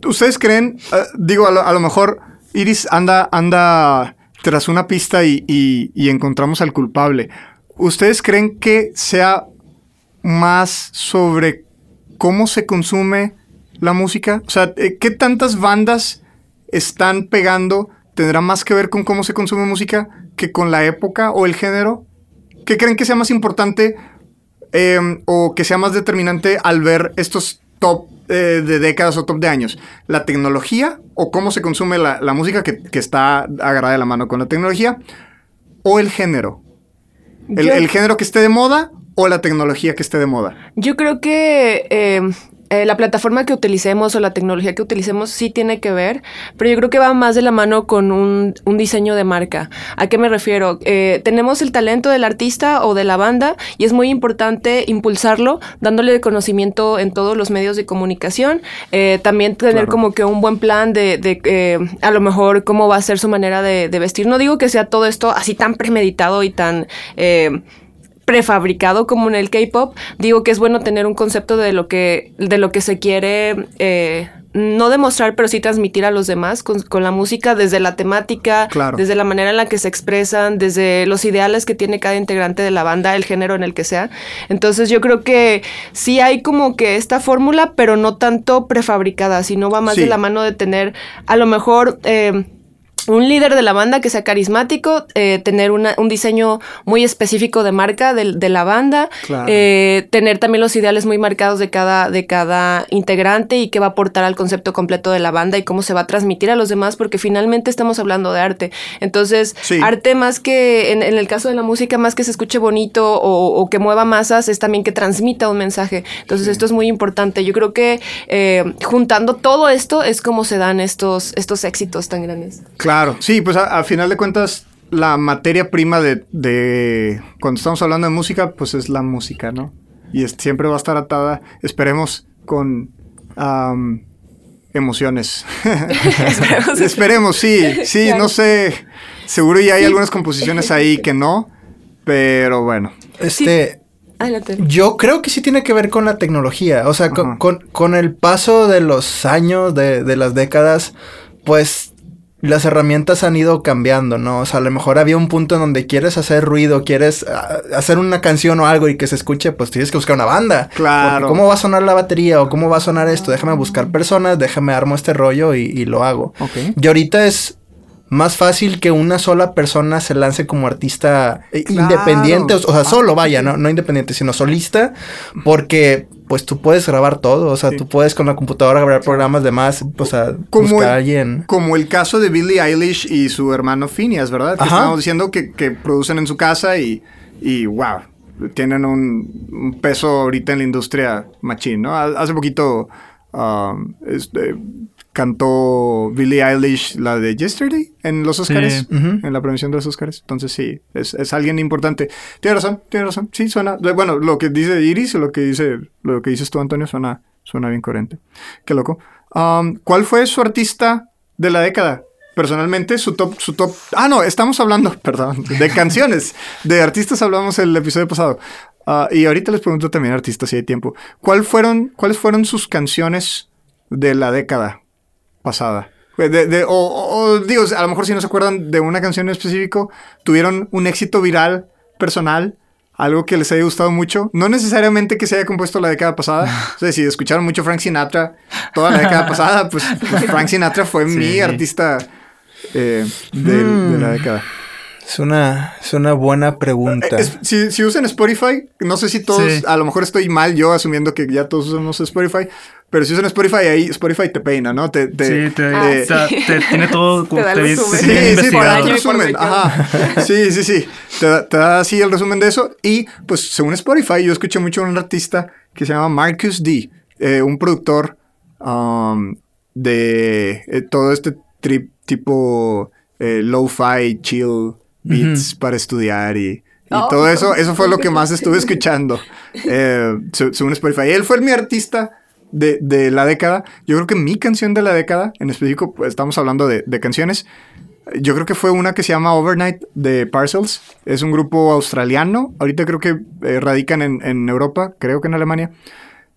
¿Ustedes creen? digo, a lo, a lo mejor Iris anda, anda tras una pista y, y- y encontramos al culpable. ¿Ustedes creen que sea más sobre cómo se consume la música? O sea, ¿qué tantas bandas están pegando? ¿Tendrá más que ver con cómo se consume música que con la época o el género? ¿Qué creen que sea más importante eh, o que sea más determinante al ver estos top eh, de décadas o top de años? ¿La tecnología o cómo se consume la, la música que, que está agarrada de la mano con la tecnología? ¿O el género? ¿El, Yo- el género que esté de moda o la tecnología que esté de moda? Yo creo que eh, eh, la plataforma que utilicemos o la tecnología que utilicemos sí tiene que ver, pero yo creo que va más de la mano con un, un diseño de marca. ¿A qué me refiero? Eh, tenemos el talento del artista o de la banda y es muy importante impulsarlo, dándole conocimiento en todos los medios de comunicación. Eh, también tener Claro. como que un buen plan de, de, eh, a lo mejor cómo va a ser su manera de, de vestir. No digo que sea todo esto así tan premeditado y tan... prefabricado como en el K-pop, digo que es bueno tener un concepto de lo que, de lo que se quiere eh, no demostrar, pero sí transmitir a los demás con, con la música desde la temática, Claro. desde la manera en la que se expresan, desde los ideales que tiene cada integrante de la banda, el género en el que sea. Entonces yo creo que sí hay como que esta fórmula, pero no tanto prefabricada, sino va más Sí. de la mano de tener a lo mejor... eh, un líder de la banda que sea carismático, eh, tener una- un diseño muy específico de marca del- de, la banda, Claro. eh, tener también los ideales muy marcados de cada, de cada integrante y qué va a aportar al concepto completo de la banda y cómo se va a transmitir a los demás, porque finalmente estamos hablando de arte. Entonces, Sí. arte más que, en, en el caso de la música, más que se escuche bonito o, o que mueva masas, es también que transmita un mensaje. Entonces, esto es muy importante. Yo creo que eh, juntando todo esto es como se dan estos, estos éxitos tan grandes. Claro, sí, pues a, a final de cuentas la materia prima de, de cuando estamos hablando de música, pues es la música, ¿no? Y es- siempre va a estar atada, esperemos, con emociones. <laughs> Esperemos. <laughs> esperemos, sí, sí, Claro. no sé, seguro ya hay algunas composiciones ahí que no, pero bueno, Este, yo creo que sí tiene que ver con la tecnología. O sea, con, con- con el paso de los años, de, de las décadas, pues las herramientas han ido cambiando, ¿no? O sea, a lo mejor había un punto en donde quieres hacer ruido, quieres ah, hacer una canción o algo y que se escuche, pues tienes que buscar una banda. Claro. ¿Cómo va a sonar la batería o cómo va a sonar esto? Déjame buscar personas, déjame armo este rollo y, y lo hago. Ok. Y ahorita es más fácil que una sola persona se lance como artista eh, Claro. independiente, o, o sea, solo vaya. ¿no? no independiente, sino solista, porque pues tú puedes grabar todo, o sea, Sí. tú puedes con la computadora grabar programas de más, o sea, Como buscar el- a alguien. Como el caso de Billie Eilish y su hermano Phineas, ¿verdad? Que Ajá. estábamos diciendo que, que producen en su casa y, y wow, tienen un, un peso ahorita en la industria machín, ¿no? Ha- Hace poquito um, este, cantó Billie Eilish la de Yesterday en los Oscars, en la premiación de los Oscars. Entonces sí, es, es alguien importante. Tiene razón, tiene razón. Sí, suena. Bueno, lo que dice Iris lo que dice lo que dices tú, Antonio, suena, suena bien coherente. Qué loco. Um, ¿Cuál fue su artista de la década? Personalmente, su top, su top. Ah, no, estamos hablando, <laughs> perdón, de canciones. De artistas hablamos el episodio pasado. Ah, y ahorita les pregunto también artistas si hay tiempo. ¿Cuál fueron, ¿Cuáles fueron sus canciones de la década pasada? De- de- o, digo, a lo mejor si no se acuerdan de una canción en específico, tuvieron un éxito viral personal, algo que les haya gustado mucho. No necesariamente que se haya compuesto la década pasada. <laughs> O sea, si escucharon mucho Frank Sinatra toda la década pasada, pues, pues <laughs> Frank Sinatra fue mi artista eh, de, de la década. Es una, es una buena pregunta. Es- si, si usan Spotify, no sé si todos, Sí. a lo mejor estoy mal yo asumiendo que ya todos usamos Spotify, pero si usan Spotify ahí, Spotify te peina, ¿no? Te, te- Sí, te, Ah, eh, o sea, te tiene todo como <laughs> Te da el resumen. Sí, sí, por año por resumen. Ajá. Sí, sí, sí. Te, da- te da así el resumen de eso. Y pues según Spotify, yo escuché mucho a un artista que se llama Marcus D, eh, un productor um, de eh, todo este trip tipo eh, lo-fi, chill beats para estudiar y, y Oh. todo eso. Eso fue lo que más estuve <laughs> escuchando eh, se- según Spotify. Él fue mi artista de, de la década. Yo creo que mi canción de la década, en específico, pues, estamos hablando de, de canciones. Yo creo que fue una que se llama Overnight de Parcels. Es un grupo australiano. Ahorita creo que eh, radican en, en Europa, creo que en Alemania.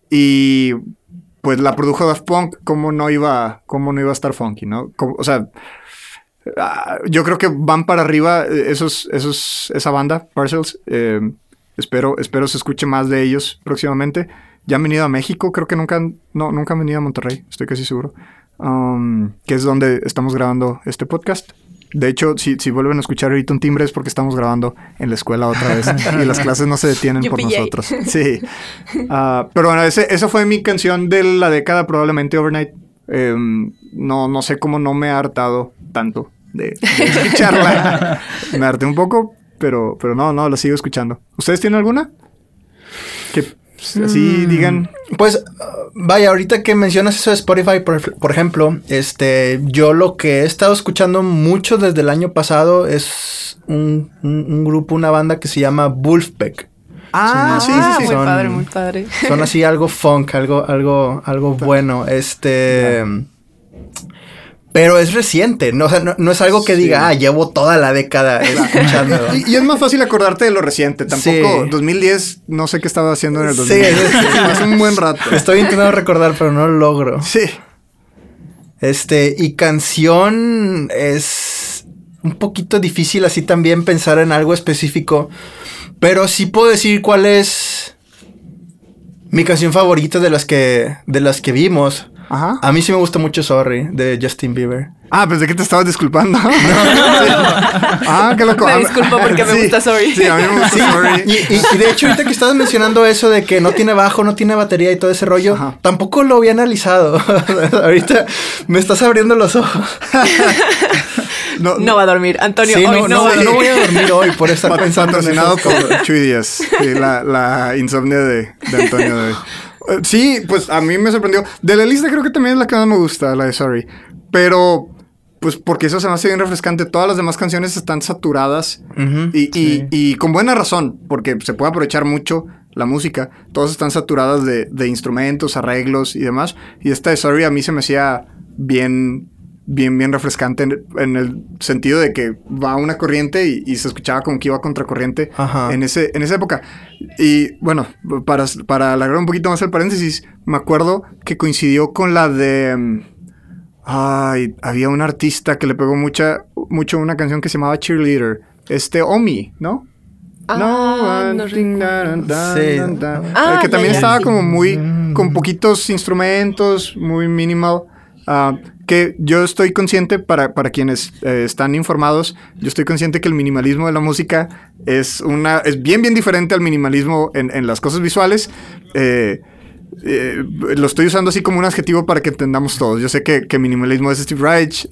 Y pues la produjo Daft Punk. ¿Cómo no iba, cómo no iba a estar funky, no? Como- o sea, ah, yo creo que van para arriba eh, esos, esos, esa banda, Parcels. Eh, espero, espero se escuche más de ellos próximamente. Ya han venido a México, creo que nunca han, no, nunca han venido a Monterrey, estoy casi seguro. Um, que es donde estamos grabando este podcast. De hecho, si, si vuelven a escuchar ahorita un timbre es porque estamos grabando en la escuela otra vez <laughs> y las clases no se detienen por nosotros. <laughs> Sí. Ah, pero bueno, ese, esa fue mi canción de la década, probablemente Overnight. Em, no, no sé cómo no me ha hartado tanto de, de escucharla. <laughs> me harté un poco, pero, pero no, no, la sigo escuchando. ¿Ustedes tienen alguna? Que pues, así digan. Pues, uh, vaya, ahorita que mencionas eso de Spotify, por, por ejemplo, este, yo lo que he estado escuchando mucho desde el año pasado es un, un- un grupo, una banda que se llama Wolfpack. Ah, sí, sí, sí. muy Son- padre, muy padre. Son así algo funk, algo, algo, algo bueno. Este. Pero es reciente, no, o sea, no, no es algo que Sí. diga, ah, llevo toda la década <laughs> escuchando. Y, y es más fácil acordarte de lo reciente. Tampoco, Sí. 2010, no sé qué estaba haciendo en el Sí, 2010. sí, <laughs> sí. Hace un buen rato. Estoy intentando recordar, pero no lo logro. Sí. Este, y canción es un poquito difícil así también pensar en algo específico. Pero sí puedo decir cuál es mi canción favorita de las que, de las que vimos. Ajá. A mí sí me gusta mucho Sorry, de Justin Bieber. Ah, pensé que te estabas disculpando. <laughs> <laughs> ah, qué loco. Me disculpo porque me sí, gusta Sorry. Sí, a mí me gusta Sorry. Y, y- y de hecho, ahorita que estabas mencionando eso de que no tiene bajo, no tiene batería y todo ese rollo, Ajá. tampoco lo había analizado. <laughs> ahorita me estás abriendo los ojos. No, No va a dormir. Antonio, Sí, hoy no, no, no, va a no voy a dormir hoy por estar pensando en por Chuy Díaz. Sí, la, la insomnia de, de Antonio de hoy. Sí, pues a mí me sorprendió. De la lista creo que también es la que más me gusta, la de Sorry. Pero, pues porque eso se me hace bien refrescante. Todas las demás canciones están saturadas. Y, y- sí. y con buena razón, porque se puede aprovechar mucho la música. Todas están saturadas de, de instrumentos, arreglos y demás. Y esta de Sorry a mí se me hacía bien, bien, bien refrescante en, en el sentido de que va una corriente y, y se escuchaba como que iba contracorriente Ajá. en, ese, en esa época. Y bueno, para, para alargar un poquito más el paréntesis, me acuerdo que coincidió con la de... mm, Ay, había un artista que le pegó mucha, mucho una canción que se llamaba Cheerleader. Este Omi, ¿no? Ah, no da, da, Sí. Ah, que ya, también ya. estaba como muy con poquitos instrumentos, muy minimal. Ah, que yo estoy consciente, para, para quienes eh, están informados, yo estoy consciente que el minimalismo de la música es una es bien, bien diferente al minimalismo en, en las cosas visuales. Eh, eh, lo estoy usando así como un adjetivo para que entendamos todos. Yo sé que, minimalismo es Steve Reich,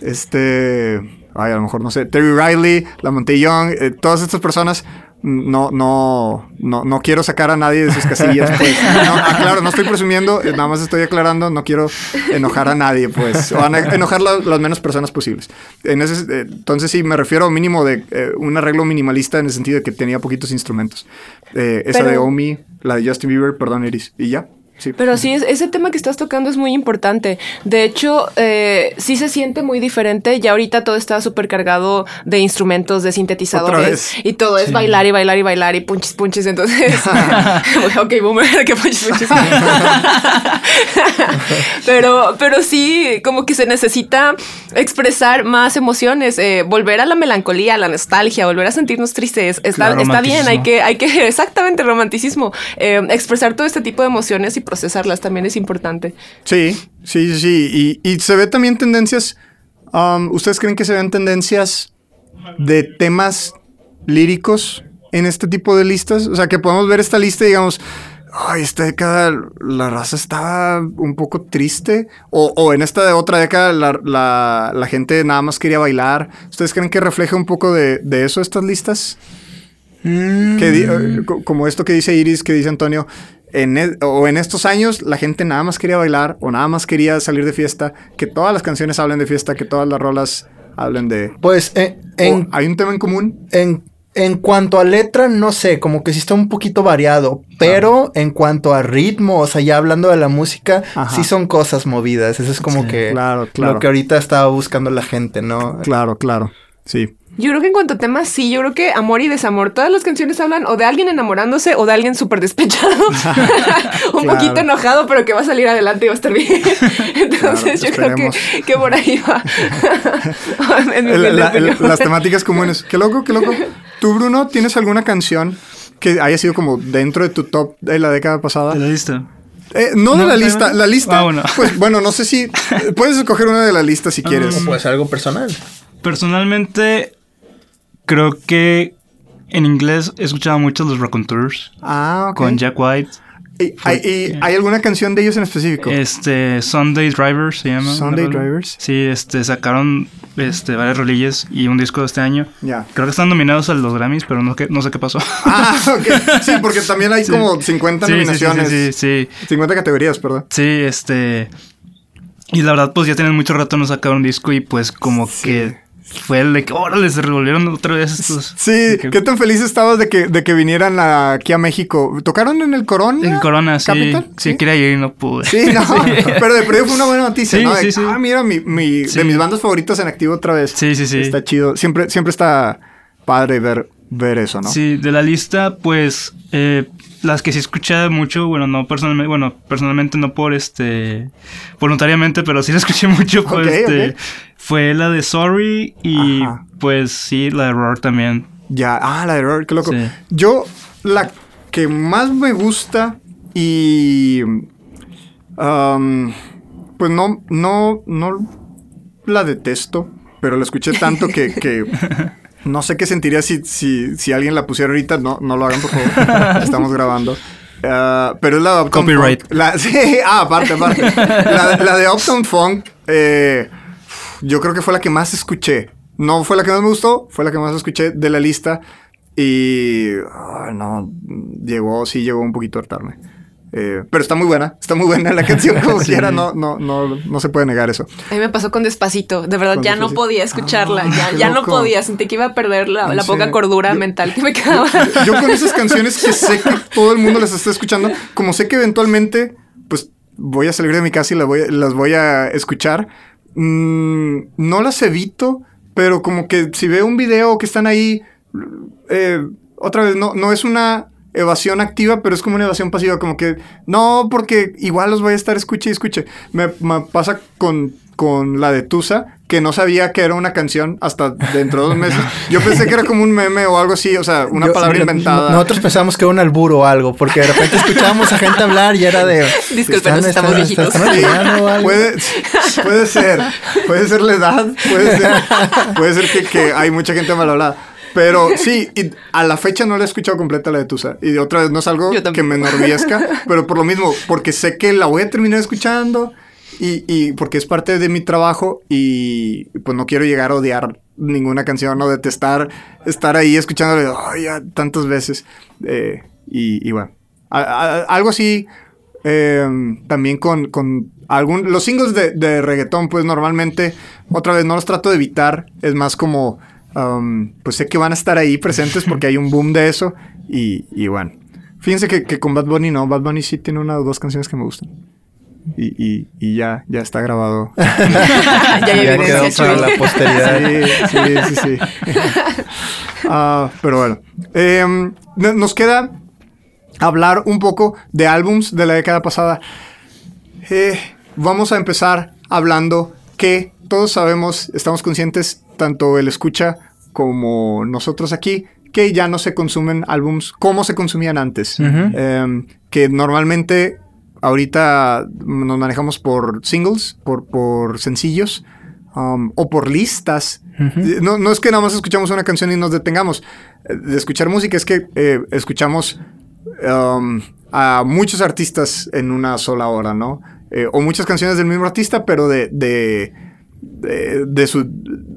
este, ay, a lo mejor no sé, Terry Riley, La Monte Young, todas estas personas. No, no, no, no quiero sacar a nadie de sus casillas, <laughs> pues. No, ah, claro, no estoy presumiendo, eh, nada más estoy aclarando, no quiero enojar a nadie, pues. O a enojar la- las menos personas posibles. En ese, eh, entonces sí, me refiero a mínimo de eh, un arreglo minimalista en el sentido de que tenía poquitos instrumentos. Eh, esa Pero- de Omi, la de Justin Bieber, perdón, Iris. Y ya. Sí. Pero sí, es- ese tema que estás tocando es muy importante. De hecho, eh, sí se siente muy diferente. Ya ahorita todo está súper cargado de instrumentos, de sintetizadores. Y todo es bailar y bailar y bailar y punches, punches. Entonces, <laughs> <laughs> ok, boomer, <laughs> que punches, punches. pero, pero sí, como que se necesita expresar más emociones, eh, volver a la melancolía, a la nostalgia, volver a sentirnos tristes. Está, Claro, está bien, hay que, hay que, exactamente, romanticismo. Eh, expresar todo este tipo de emociones y procesarlas también es importante. Sí, sí, sí. Y, y se ve también tendencias. um, ¿Ustedes creen que se ven tendencias de temas líricos en este tipo de listas? O sea, que podemos ver esta lista y digamos, ay, esta década la raza estaba un poco triste. O, o en esta de otra década la, la- la gente nada más quería bailar. ¿Ustedes creen que refleja un poco de, de eso estas listas? Que di- eh, co- como esto que dice Iris, que dice Antonio, en e- o en estos años la gente nada más quería bailar o nada más quería salir de fiesta, que todas las canciones hablen de fiesta, que todas las rolas hablen de... Pues eh, en, ¿Hay un tema en común? en, en cuanto a letra, no sé, como que sí está un poquito variado, pero en cuanto a ritmo, o sea, ya hablando de la música, Ajá. sí son cosas movidas. Eso es como que claro, claro. lo que ahorita estaba buscando la gente, ¿no? Claro, claro. Sí. Yo creo que en cuanto a temas, sí, yo creo que amor y desamor, todas las canciones hablan o de alguien enamorándose o de alguien súper despechado, <laughs> un Claro. poquito enojado, pero que va a salir adelante y va a estar bien. <laughs> Entonces yo creo que, que por ahí va. <laughs> En mi El- humilde la- opinión. el- las temáticas comunes. Qué loco, qué loco. ¿Tú, Bruno, tienes alguna canción que haya sido como dentro de tu top de la década pasada? ¿De la lista? Eh, no de No, la no, lista. no. La lista. Ah, bueno. Pues bueno, no sé si. Puedes escoger una de la lista si quieres. O puede ser algo personal. Personalmente, creo que en inglés he escuchado mucho los Raconteurs Ah, ok. con Jack White. ¿Y, hay, y hay alguna canción de ellos en específico? Este, Sunday Drivers se llama. Sunday. Drivers. Sí, este, sacaron este, varias rolillas y un disco de este año. Ya. Creo que están nominados a los Grammys, pero no, que- no sé qué pasó. Ah, <laughs> ok. Sí, porque también hay Sí. como 50 Sí, sí, sí, nominaciones. Sí, sí, sí. 50 categorías, perdón. Sí, este. Y la verdad, pues ya tienen mucho rato no sacar un disco y pues como que fue el de que, órale, se revolvieron otra vez estos. Sí, que- ¿qué tan feliz estabas de que, de que vinieran a- aquí a México? ¿Tocaron en el Corona? En Corona, sí. Capital? Sí, quería ir y no pude. Sí, no, <laughs> pero de perdido fue una buena noticia, Sí, ¿no? De, sí, sí. Ah, mira, mi, mi- Sí. de mis bandas favoritas en activo otra vez. Sí, sí, sí. Está chido. Siempre, siempre está padre ver, ver eso, ¿no? Sí, de la lista, pues eh, las que sí escuché mucho, bueno, no personalmente, bueno, personalmente no por este, voluntariamente, pero sí la escuché <laughs> mucho, Ok, este. Fue la de Sorry y Ajá. pues sí, la de Roar también. Ya, ah, la de Roar, qué loco. Sí. Yo, la que más me gusta y. um, pues no, no, no la detesto, pero la escuché tanto que. <laughs> que no sé qué sentiría si, si, si alguien la pusiera ahorita. No, no lo hagan, por favor. <laughs> Estamos grabando. Ah, pero es la de Uptown Copyright. Funk. La, <laughs> sí, ah, aparte, aparte. La, la de Uptown Funk, eh, yo creo que fue la que más escuché. No fue la que más me gustó, fue la que más escuché de la lista. Y. ay, no, llegó, sí llegó un poquito a hartarme. Eh, pero está muy buena, está muy buena la canción, como <laughs> Sí. quiera, no, no, no, no se puede negar eso. A mí me pasó con Despacito. De verdad, Con ya no podía escucharla. Ah, ya ya no podía. Sentí que iba a perder la, la poca cordura Yo- mental que me quedaba. Yo con esas canciones que sé que todo el mundo las está escuchando, como sé que eventualmente, pues voy a salir de mi casa y las voy, a- las voy a escuchar, mm, no las evito, pero como que si veo un video que están ahí, eh, otra vez, no, no es una evasión activa, pero es como una evasión pasiva, como que no, porque igual los voy a estar escuche y escuche. Me, me pasa con, con la de Tusa, que no sabía que era una canción hasta dentro de dos meses. Yo pensé que era como un meme o algo así, o sea, una Yo- palabra inventada. Nosotros pensamos que era un alburo o algo, porque de repente escuchábamos a gente hablar y era de. Discúlpenos, "Están- estamos viejitos". están olvidando o algo". Puede, puede ser, puede ser la edad, puede ser, puede ser que, que hay mucha gente mal hablada. Pero sí, y a la fecha no la he escuchado completa la de Tusa. Y otra vez no es algo que me enorgullezca, pero por lo mismo, porque sé que la voy a terminar escuchando y, y porque es parte de mi trabajo y pues no quiero llegar a odiar ninguna canción o detestar estar ahí escuchándole "Ay, ya tantas veces. Eh, y, bueno, algo así eh, también con, con algún... Los singles de, de reggaetón, pues normalmente, otra vez, no los trato de evitar. Es más como, um, pues sé que van a estar ahí presentes porque hay un boom de eso. Y, y bueno, fíjense que, que con Bad Bunny no. Bad Bunny sí tiene una o dos canciones que me gustan. Y, y, y ya, ya está grabado. <laughs> ya Ya quedó para la posteridad. Sí, sí, sí, sí. <laughs> Ah, pero bueno. Em, no- nos queda hablar un poco de álbums de la década pasada. Eh, vamos a empezar hablando que todos sabemos, estamos conscientes, tanto el escucha como nosotros aquí, que ya no se consumen álbums como se consumían antes. Em, que normalmente ahorita nos manejamos por singles, por, por sencillos. um, o por listas. no, no es que nada más escuchamos una canción y nos detengamos. Eh, De escuchar música es que eh, escuchamos um, a muchos artistas en una sola hora, ¿no? Eh, o muchas canciones del mismo artista, pero de, de, de- de su,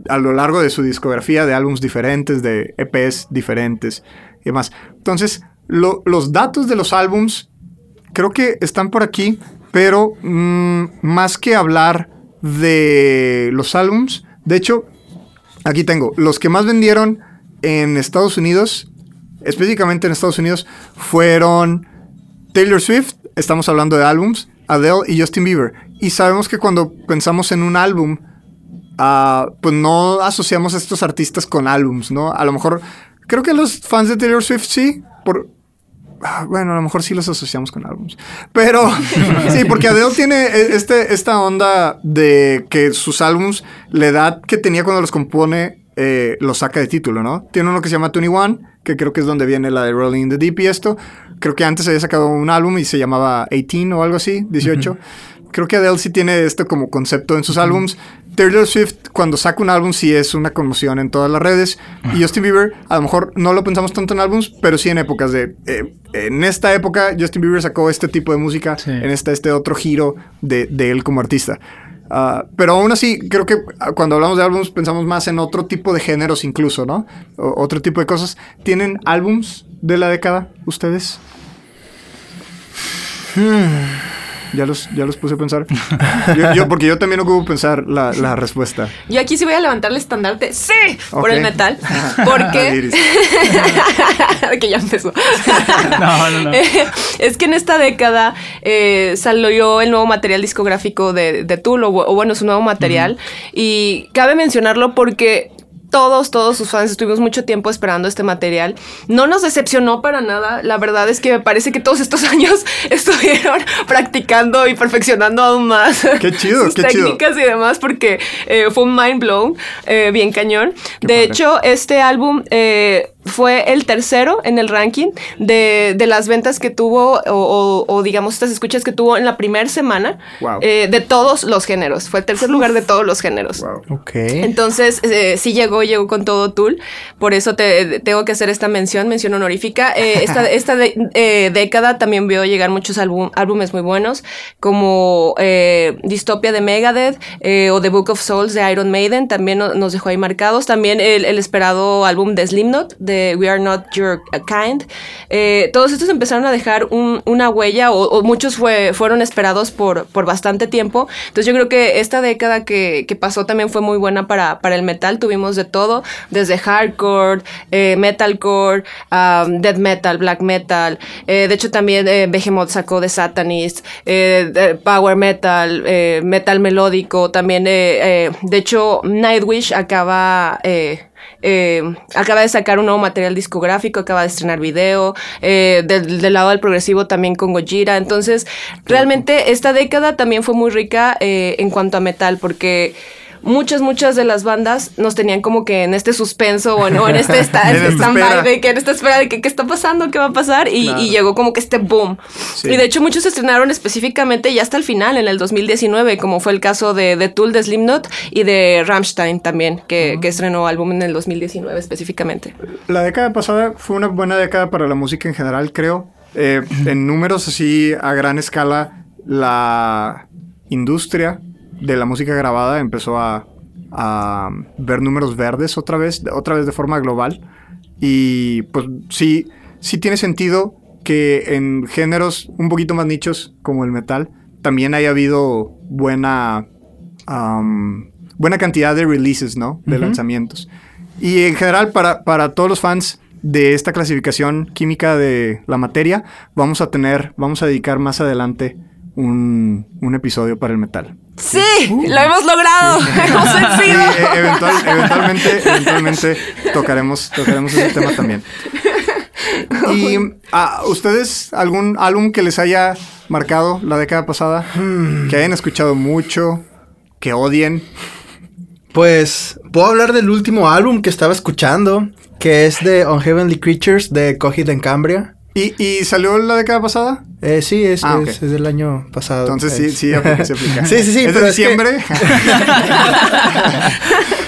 a lo largo de su discografía, de álbumes diferentes, de EPs diferentes y demás. Entonces, lo- los datos de los álbums creo que están por aquí, pero mm, más que hablar de los álbums, de hecho, aquí tengo los que más vendieron en Estados Unidos, específicamente en Estados Unidos, fueron Taylor Swift, estamos hablando de álbums, Adele y Justin Bieber. Y sabemos que cuando pensamos en un álbum, ah, pues no asociamos a estos artistas con álbums, ¿no? A lo mejor, creo que los fans de Taylor Swift sí, por... ah, Bueno, a lo mejor sí los asociamos con álbums. Pero <laughs> sí, porque Adele tiene e- este, esta onda de que sus álbums, la edad que tenía cuando los compone, eh, los saca de título, ¿no? Tiene uno que se llama 21, que creo que es donde viene la de Rolling in the Deep y esto. Creo que antes había sacado un álbum y se llamaba 18 o algo así, 18. Creo que Adele sí tiene esto como concepto en sus álbums. Taylor Swift, cuando saca un álbum, sí es una conmoción en todas las redes. Y Justin Bieber, a lo mejor no lo pensamos tanto en álbums, pero sí en épocas de. eh, en esta época, Justin Bieber sacó este tipo de música. Sí. En este, este otro giro de, de él como artista. Ah, pero aún así, creo que ah, cuando hablamos de álbums pensamos más en otro tipo de géneros incluso, ¿no? O- otro tipo de cosas. ¿Tienen álbums de la década ustedes? <sighs> <sighs> <sighs> Ya los, ya los puse a pensar. <laughs> Yo, yo- porque yo también ocupo pensar la, la respuesta. Yo aquí sí voy a levantar el estandarte, sí, por el metal, <laughs> porque que <laughs> ya empezó. No, no, no. es que en esta década eh, salió el nuevo material discográfico de, de Tool, o, o bueno, su nuevo material, y cabe mencionarlo porque todos, todos sus fans estuvimos mucho tiempo esperando este material. No nos decepcionó para nada. La verdad es que me parece que todos estos <laughs> años estuvieron practicando y perfeccionando aún más Qué chido, sus qué chido. técnicas y demás porque eh, fue un mind blown eh, bien cañón. Qué de padre. hecho, este álbum eh, fue el tercero en el ranking de, de las ventas que tuvo o, o- o, digamos estas escuchas que tuvo en la primera semana Wow. eh, de todos los géneros. Fue el tercer lugar de todos los géneros. Wow. Entonces, eh, sí llegó, llegó con todo Tool. Por eso te, tengo que hacer esta mención, mención honorífica. Eh, <laughs> esta esta de- eh, década también vio llegar muchos álbum- álbumes muy buenos, como eh, Dystopia de Megadeth eh, o The Book of Souls de Iron Maiden. También no- nos dejó ahí marcados. También el, el esperado álbum de Slipknot, de We Are Not Your Kind. Eh, todos estos empezaron a dejar un- una huella, o, muchos fue, fueron esperados por, bastante tiempo. Entonces yo creo que esta década que, pasó también fue muy buena para, el metal. Tuvimos de todo, desde hardcore, eh, metalcore, um, death metal, black metal. Eh, de hecho también eh, Behemoth sacó de Satanist, power metal, metal melódico. También, de hecho, Nightwish acaba... eh, acaba de sacar un nuevo material discográfico, acaba de estrenar video, eh, del, lado del progresivo también con Gojira. Entonces, realmente esta década también fue muy rica eh, en cuanto a metal, porque muchas, muchas de las bandas nos tenían como que en este suspenso o en este <laughs> esta- En este espera. stand-by de que en esta espera de que qué está pasando, qué va a pasar y, Claro. y llegó como que este boom. Sí. Y de hecho muchos se estrenaron específicamente ya hasta el final, en el 2019, como fue el caso de, de Tool, de Slipknot y de Rammstein también, que, que estrenó álbum en el 2019 específicamente. La década pasada fue una buena década para la música en general, creo. Eh, en números así a gran escala, la industria de la música grabada empezó a, a ver números verdes otra vez, otra vez de forma global. Y pues sí, sí tiene sentido que en géneros un poquito más nichos como el metal también haya habido buena, buena cantidad de releases, ¿no? De lanzamientos. Y en general, para, para todos los fans de esta clasificación química de la materia, vamos a tener, vamos a dedicar más adelante un, un episodio para el metal. ¡Sí! ¡Lo hemos logrado! <laughs> ¡Hemos Sí, vencido! eventual- eventualmente, eventualmente tocaremos, tocaremos ese tema también. ¿Y a ustedes algún álbum que les haya marcado la década pasada? Que hayan escuchado mucho, que odien. Pues puedo hablar del último álbum que estaba escuchando, que es de Unheavenly Creatures de Coheed and Cambria. ¿Y, y salió la década pasada? Eh, sí, es, Ah, es- es del año pasado. Entonces sí, sí, aplica, se aplica. <laughs> Sí, sí, sí, ¿Es de pero es que- diciembre? <laughs>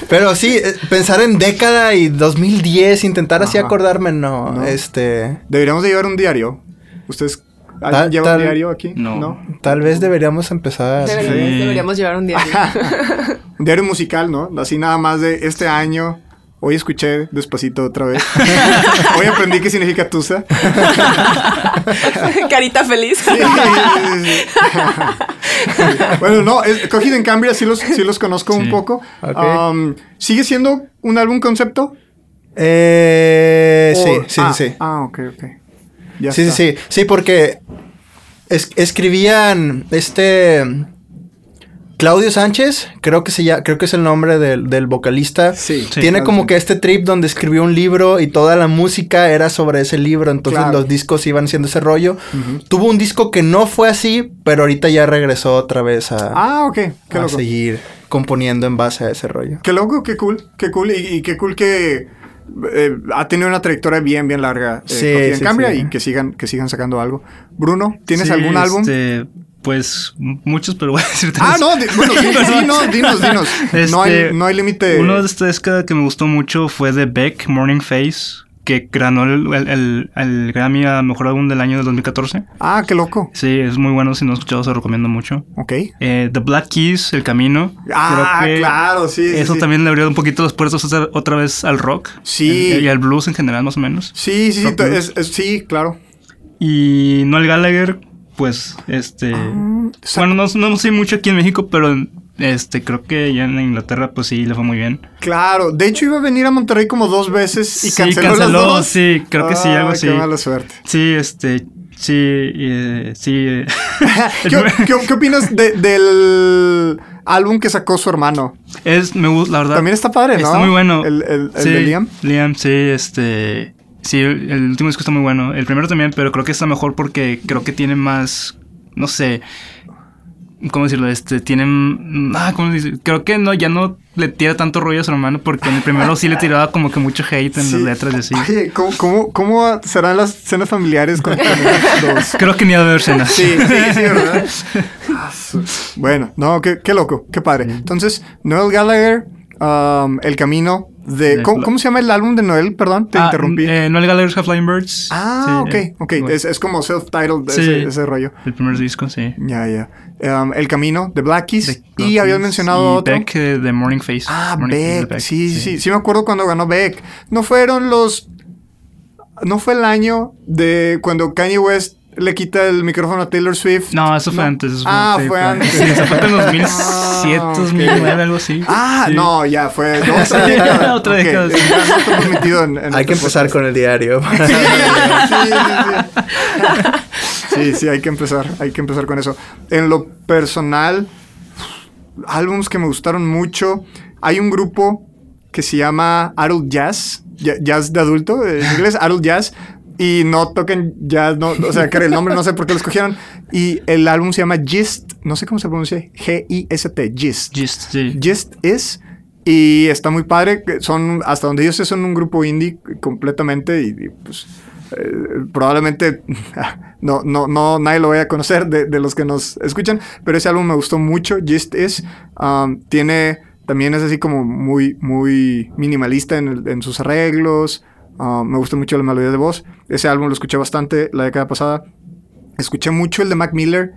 Pero sí, eh, pensar en década y 2010, intentar así acordarme, no, No. Este, Deberíamos de llevar un diario. ¿Ustedes Tal- alguien lleva tal- un diario aquí? No. tal vez deberíamos empezar. Deberíamos, Sí. deberíamos llevar un diario. <laughs> Un diario musical, ¿no? Así nada más de este año. Hoy escuché despacito otra vez. <laughs> Hoy aprendí qué significa tusa. <laughs> Carita feliz. Sí, sí, sí, sí. bueno, no, es, Coheed en Cambria sí los, sí los conozco un poco. Um, ¿Sigue siendo un álbum concepto? Eh, O- sí, sí, ah, sí. Ah, ok, ok. Ya Sí, sí, sí. Sí, porque es- escribían este Claudio Sánchez, creo que se llama, creo que es el nombre del, del vocalista. Sí. Sí, Tiene como sí. que este trip donde escribió un libro y toda la música era sobre ese libro, entonces Claro. los discos iban haciendo ese rollo. Tuvo un disco que no fue así, pero ahorita ya regresó otra vez a, Ah. Qué a loco. seguir componiendo en base a ese rollo. Qué loco, qué cool, qué cool. Y, y qué cool que eh, ha tenido una trayectoria bien, bien larga. Eh, Sí, en sí, Cambria sí. y que sigan, que sigan sacando algo. Bruno, ¿tienes Sí, algún álbum? este, pues muchos, pero voy a decir Ah, tres. no, di- bueno, sí, sí, no, dinos, dinos. no hay, Este, no hay límite. Uno de esta década que me gustó mucho fue de Beck, Morning Face, que ganó el, el- el- el Grammy a Mejor Álbum del año del 2014. Ah, qué loco. Sí, es muy bueno. Si no has escuchado, se lo recomiendo mucho. Ok. Eh, The Black Keys, El Camino. Ah, Creo que claro, sí. Eso sí. también le abrió un poquito las puertas otra, otra vez al rock. Sí. Y al blues en general, más o menos. Sí, sí, sí, es- sí, claro. Y Noel Gallagher, pues, este... sa- bueno, no, no sé mucho aquí en México, pero este creo que ya en Inglaterra, pues sí, le fue muy bien. Claro. De hecho, iba a venir a Monterrey como dos veces y Sí, canceló, las canceló, dos. sí, creo que sí, algo así. Qué mala suerte. Sí, este... Sí, eh, sí. eh. <laughs> <laughs> ¿Qué, qué- qué opinas de- del álbum que sacó su hermano? es, me gusta, la verdad. También está padre, ¿no? Está muy bueno. El, el- el Sí, de Liam. Liam, sí, este... Sí, el, último disco está muy bueno. El primero también, pero creo que está mejor porque creo que tiene más... No sé... ¿Cómo decirlo? Este, tienen... Ah, ¿cómo dice? Creo que no, ya no le tira tanto rollo a su hermano porque en el primero sí le tiraba como que mucho hate en Sí. las letras y así. Oye, ¿cómo, cómo, cómo serán las cenas familiares con, <laughs> dos? Creo que ni ha de haber cenas. Sí, sí, sí, <laughs> ¿verdad? Ah, bueno, no, qué, qué loco, qué padre. Entonces, Noel Gallagher, um, El Camino de... ¿cómo, cómo se llama el álbum de Noel? Perdón, te Ah, interrumpí. Eh, Noel Gallagher's Half Flying Birds. ah, Sí, ok, eh, ok. bueno, Es, es como self-titled Sí. ese, ese rollo. El primer disco, sí. Ya, ya. Um, el Camino de Black Keys. Y habías mencionado y otro. Beck eh, de Morning Face. Ah, Morning de Beck. Sí, sí, sí. Sí me acuerdo cuando ganó Beck. No fueron los... No fue el año de cuando Kanye West le quita el micrófono a Taylor Swift. No, eso fue No. antes. eso Ah, sí, fue antes. Sí, eso fue en 2007, Ah, ok. 2009, algo así. Ah, Sí. no, ya fue <laughs> otra década. Otra Ok, década, no metidos en, en Hay que empezar podcast. con el diario. Sí, <laughs> sí, sí, sí. Sí, sí, hay que empezar, hay que empezar con eso. En lo personal, álbums que me gustaron mucho. Hay un grupo que se llama Adult Jazz, jazz de adulto, en inglés Adult Jazz, y no tocan jazz, no, o sea, que el nombre no sé por qué lo escogieron, y el álbum se llama Gist, no sé cómo se pronuncia, G-I-S-T, Gist. Just, sí. Gist es. Y está muy padre. Son, hasta donde yo sé, son un grupo indie completamente. Y, y, pues eh, probablemente <laughs> no, no, no, nadie lo vaya a conocer de, de los que nos escuchan. Pero ese álbum me gustó mucho. Gist es. um, tiene. También es así como muy, muy minimalista en, el- en sus arreglos. Um, me gusta mucho la melodía de voz. Ese álbum lo escuché bastante la década pasada. Escuché mucho el de Mac Miller.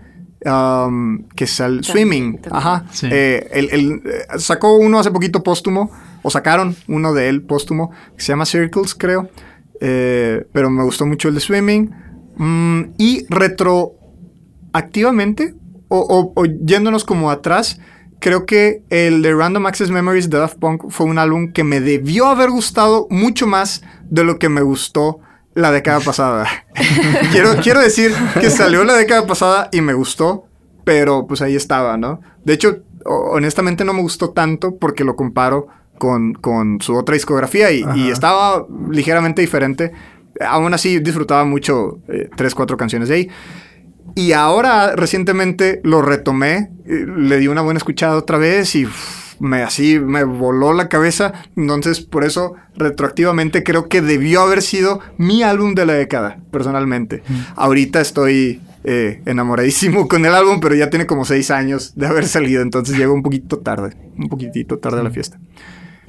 um, que es el Swimming. Ajá. Sí. Eh, él- él, eh, sacó uno hace poquito póstumo, o sacaron uno de él póstumo, que se llama Circles, creo. Eh, pero me gustó mucho el de Swimming. Mm, y retroactivamente, o, o- o yéndonos como atrás, creo que el de Random Access Memories de Daft Punk fue un álbum que me debió haber gustado mucho más de lo que me gustó la década pasada. <laughs> quiero, quiero decir que salió la década pasada y me gustó, pero pues ahí estaba, ¿no? De hecho, ho- honestamente no me gustó tanto porque lo comparo con, con su otra discografía y, estaba ligeramente diferente. Aún así disfrutaba mucho eh, tres, cuatro canciones de ahí. Y ahora recientemente lo retomé, eh, le di una buena escuchada otra vez y me así me voló la cabeza. Entonces, por eso retroactivamente creo que debió haber sido mi álbum de la década, personalmente. Ahorita estoy eh, enamoradísimo con el álbum, pero ya tiene como seis años de haber salido, entonces llego un poquito tarde, un poquitito tarde a la fiesta.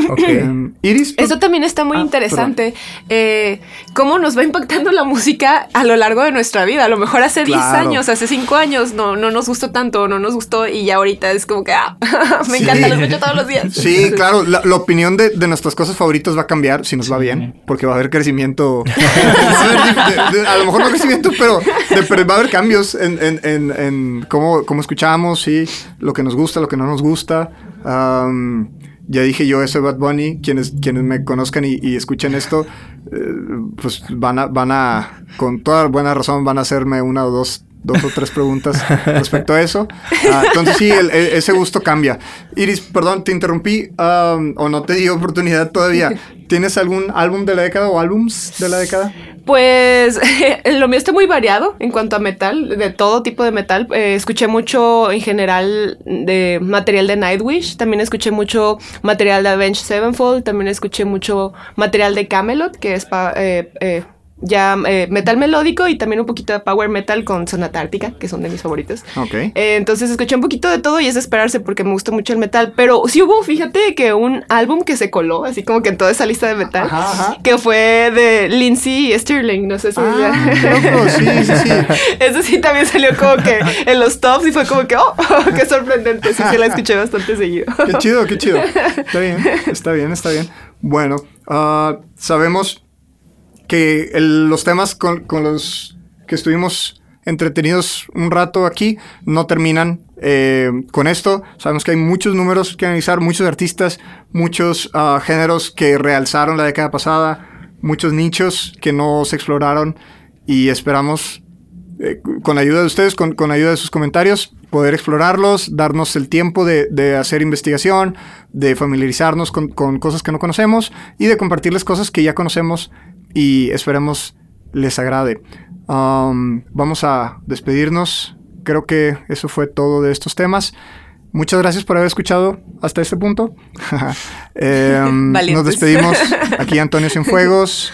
Ok. Em, Iris, ¿tú- Eso también está muy Ah, interesante. Eh, cómo nos va impactando la música a lo largo de nuestra vida. A lo mejor hace 10 Claro. años, hace 5 años no, no nos gustó tanto, no nos gustó y ya ahorita es como que ah, <laughs> me Sí. encanta, lo escucho todos los días. Sí, claro, la, la opinión de, de nuestras cosas favoritas va a cambiar si nos va bien, porque va a haber crecimiento. <laughs> Va a, haber de- de- a lo mejor no crecimiento, pero, de- pero va a haber cambios en, en- en- en cómo, cómo escuchamos, sí, lo que nos gusta, lo que no nos gusta. Ya dije yo eso de Bad Bunny, quienes, quienes me conozcan y, escuchen esto, eh, pues van a, van a, con toda buena razón, van a hacerme una o dos, dos o tres preguntas respecto a eso. Ah, entonces sí, el- el- ese gusto cambia. Iris, perdón, te interrumpí um, o no te di oportunidad todavía. ¿Tienes algún álbum de la década o álbums de la década? Pues <laughs> lo mío está muy variado en cuanto a metal, de todo tipo de metal. Eh, escuché mucho en general de material de Nightwish, también escuché mucho material de Avenged Sevenfold, también escuché mucho material de Camelot, que es pa- eh, eh, ya eh, metal melódico y también un poquito de power metal con Sonata Ártica, que son de mis favoritos. Ok. Eh, entonces escuché un poquito de todo y es de esperarse porque me gusta mucho el metal. Pero sí hubo, fíjate, que un álbum que se coló, así como que en toda esa lista de metal, Ajá, ajá. que fue de Lindsay Sterling. No sé si. Ah, loco, sí, sí, sí. <laughs> Eso sí también salió como que en los tops y fue como que, oh, <laughs> qué sorprendente. Sí, sí, la escuché bastante seguido. Qué chido, qué chido. <laughs> Está bien, está bien, está bien. Bueno, ah, sabemos que el- los temas con, con los que estuvimos entretenidos un rato aquí no terminan eh, con esto. Sabemos que hay muchos números que analizar, muchos artistas, muchos ah, géneros que realzaron la década pasada, muchos nichos que no se exploraron y esperamos eh, con la ayuda de ustedes, con, con la ayuda de sus comentarios, poder explorarlos, darnos el tiempo de, de hacer investigación, de familiarizarnos con, con cosas que no conocemos y de compartirles cosas que ya conocemos y esperemos les agrade. Um, vamos a despedirnos. Creo que eso fue todo de estos temas. Muchas gracias por haber escuchado hasta este punto. <laughs> Em, <laughs> nos despedimos <laughs> aquí Antonio Cienfuegos,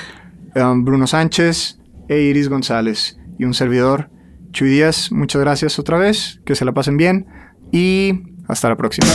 em, Bruno Sánchez e Iris González y un servidor, Chuy Díaz. Muchas gracias otra vez, que se la pasen bien y hasta la próxima.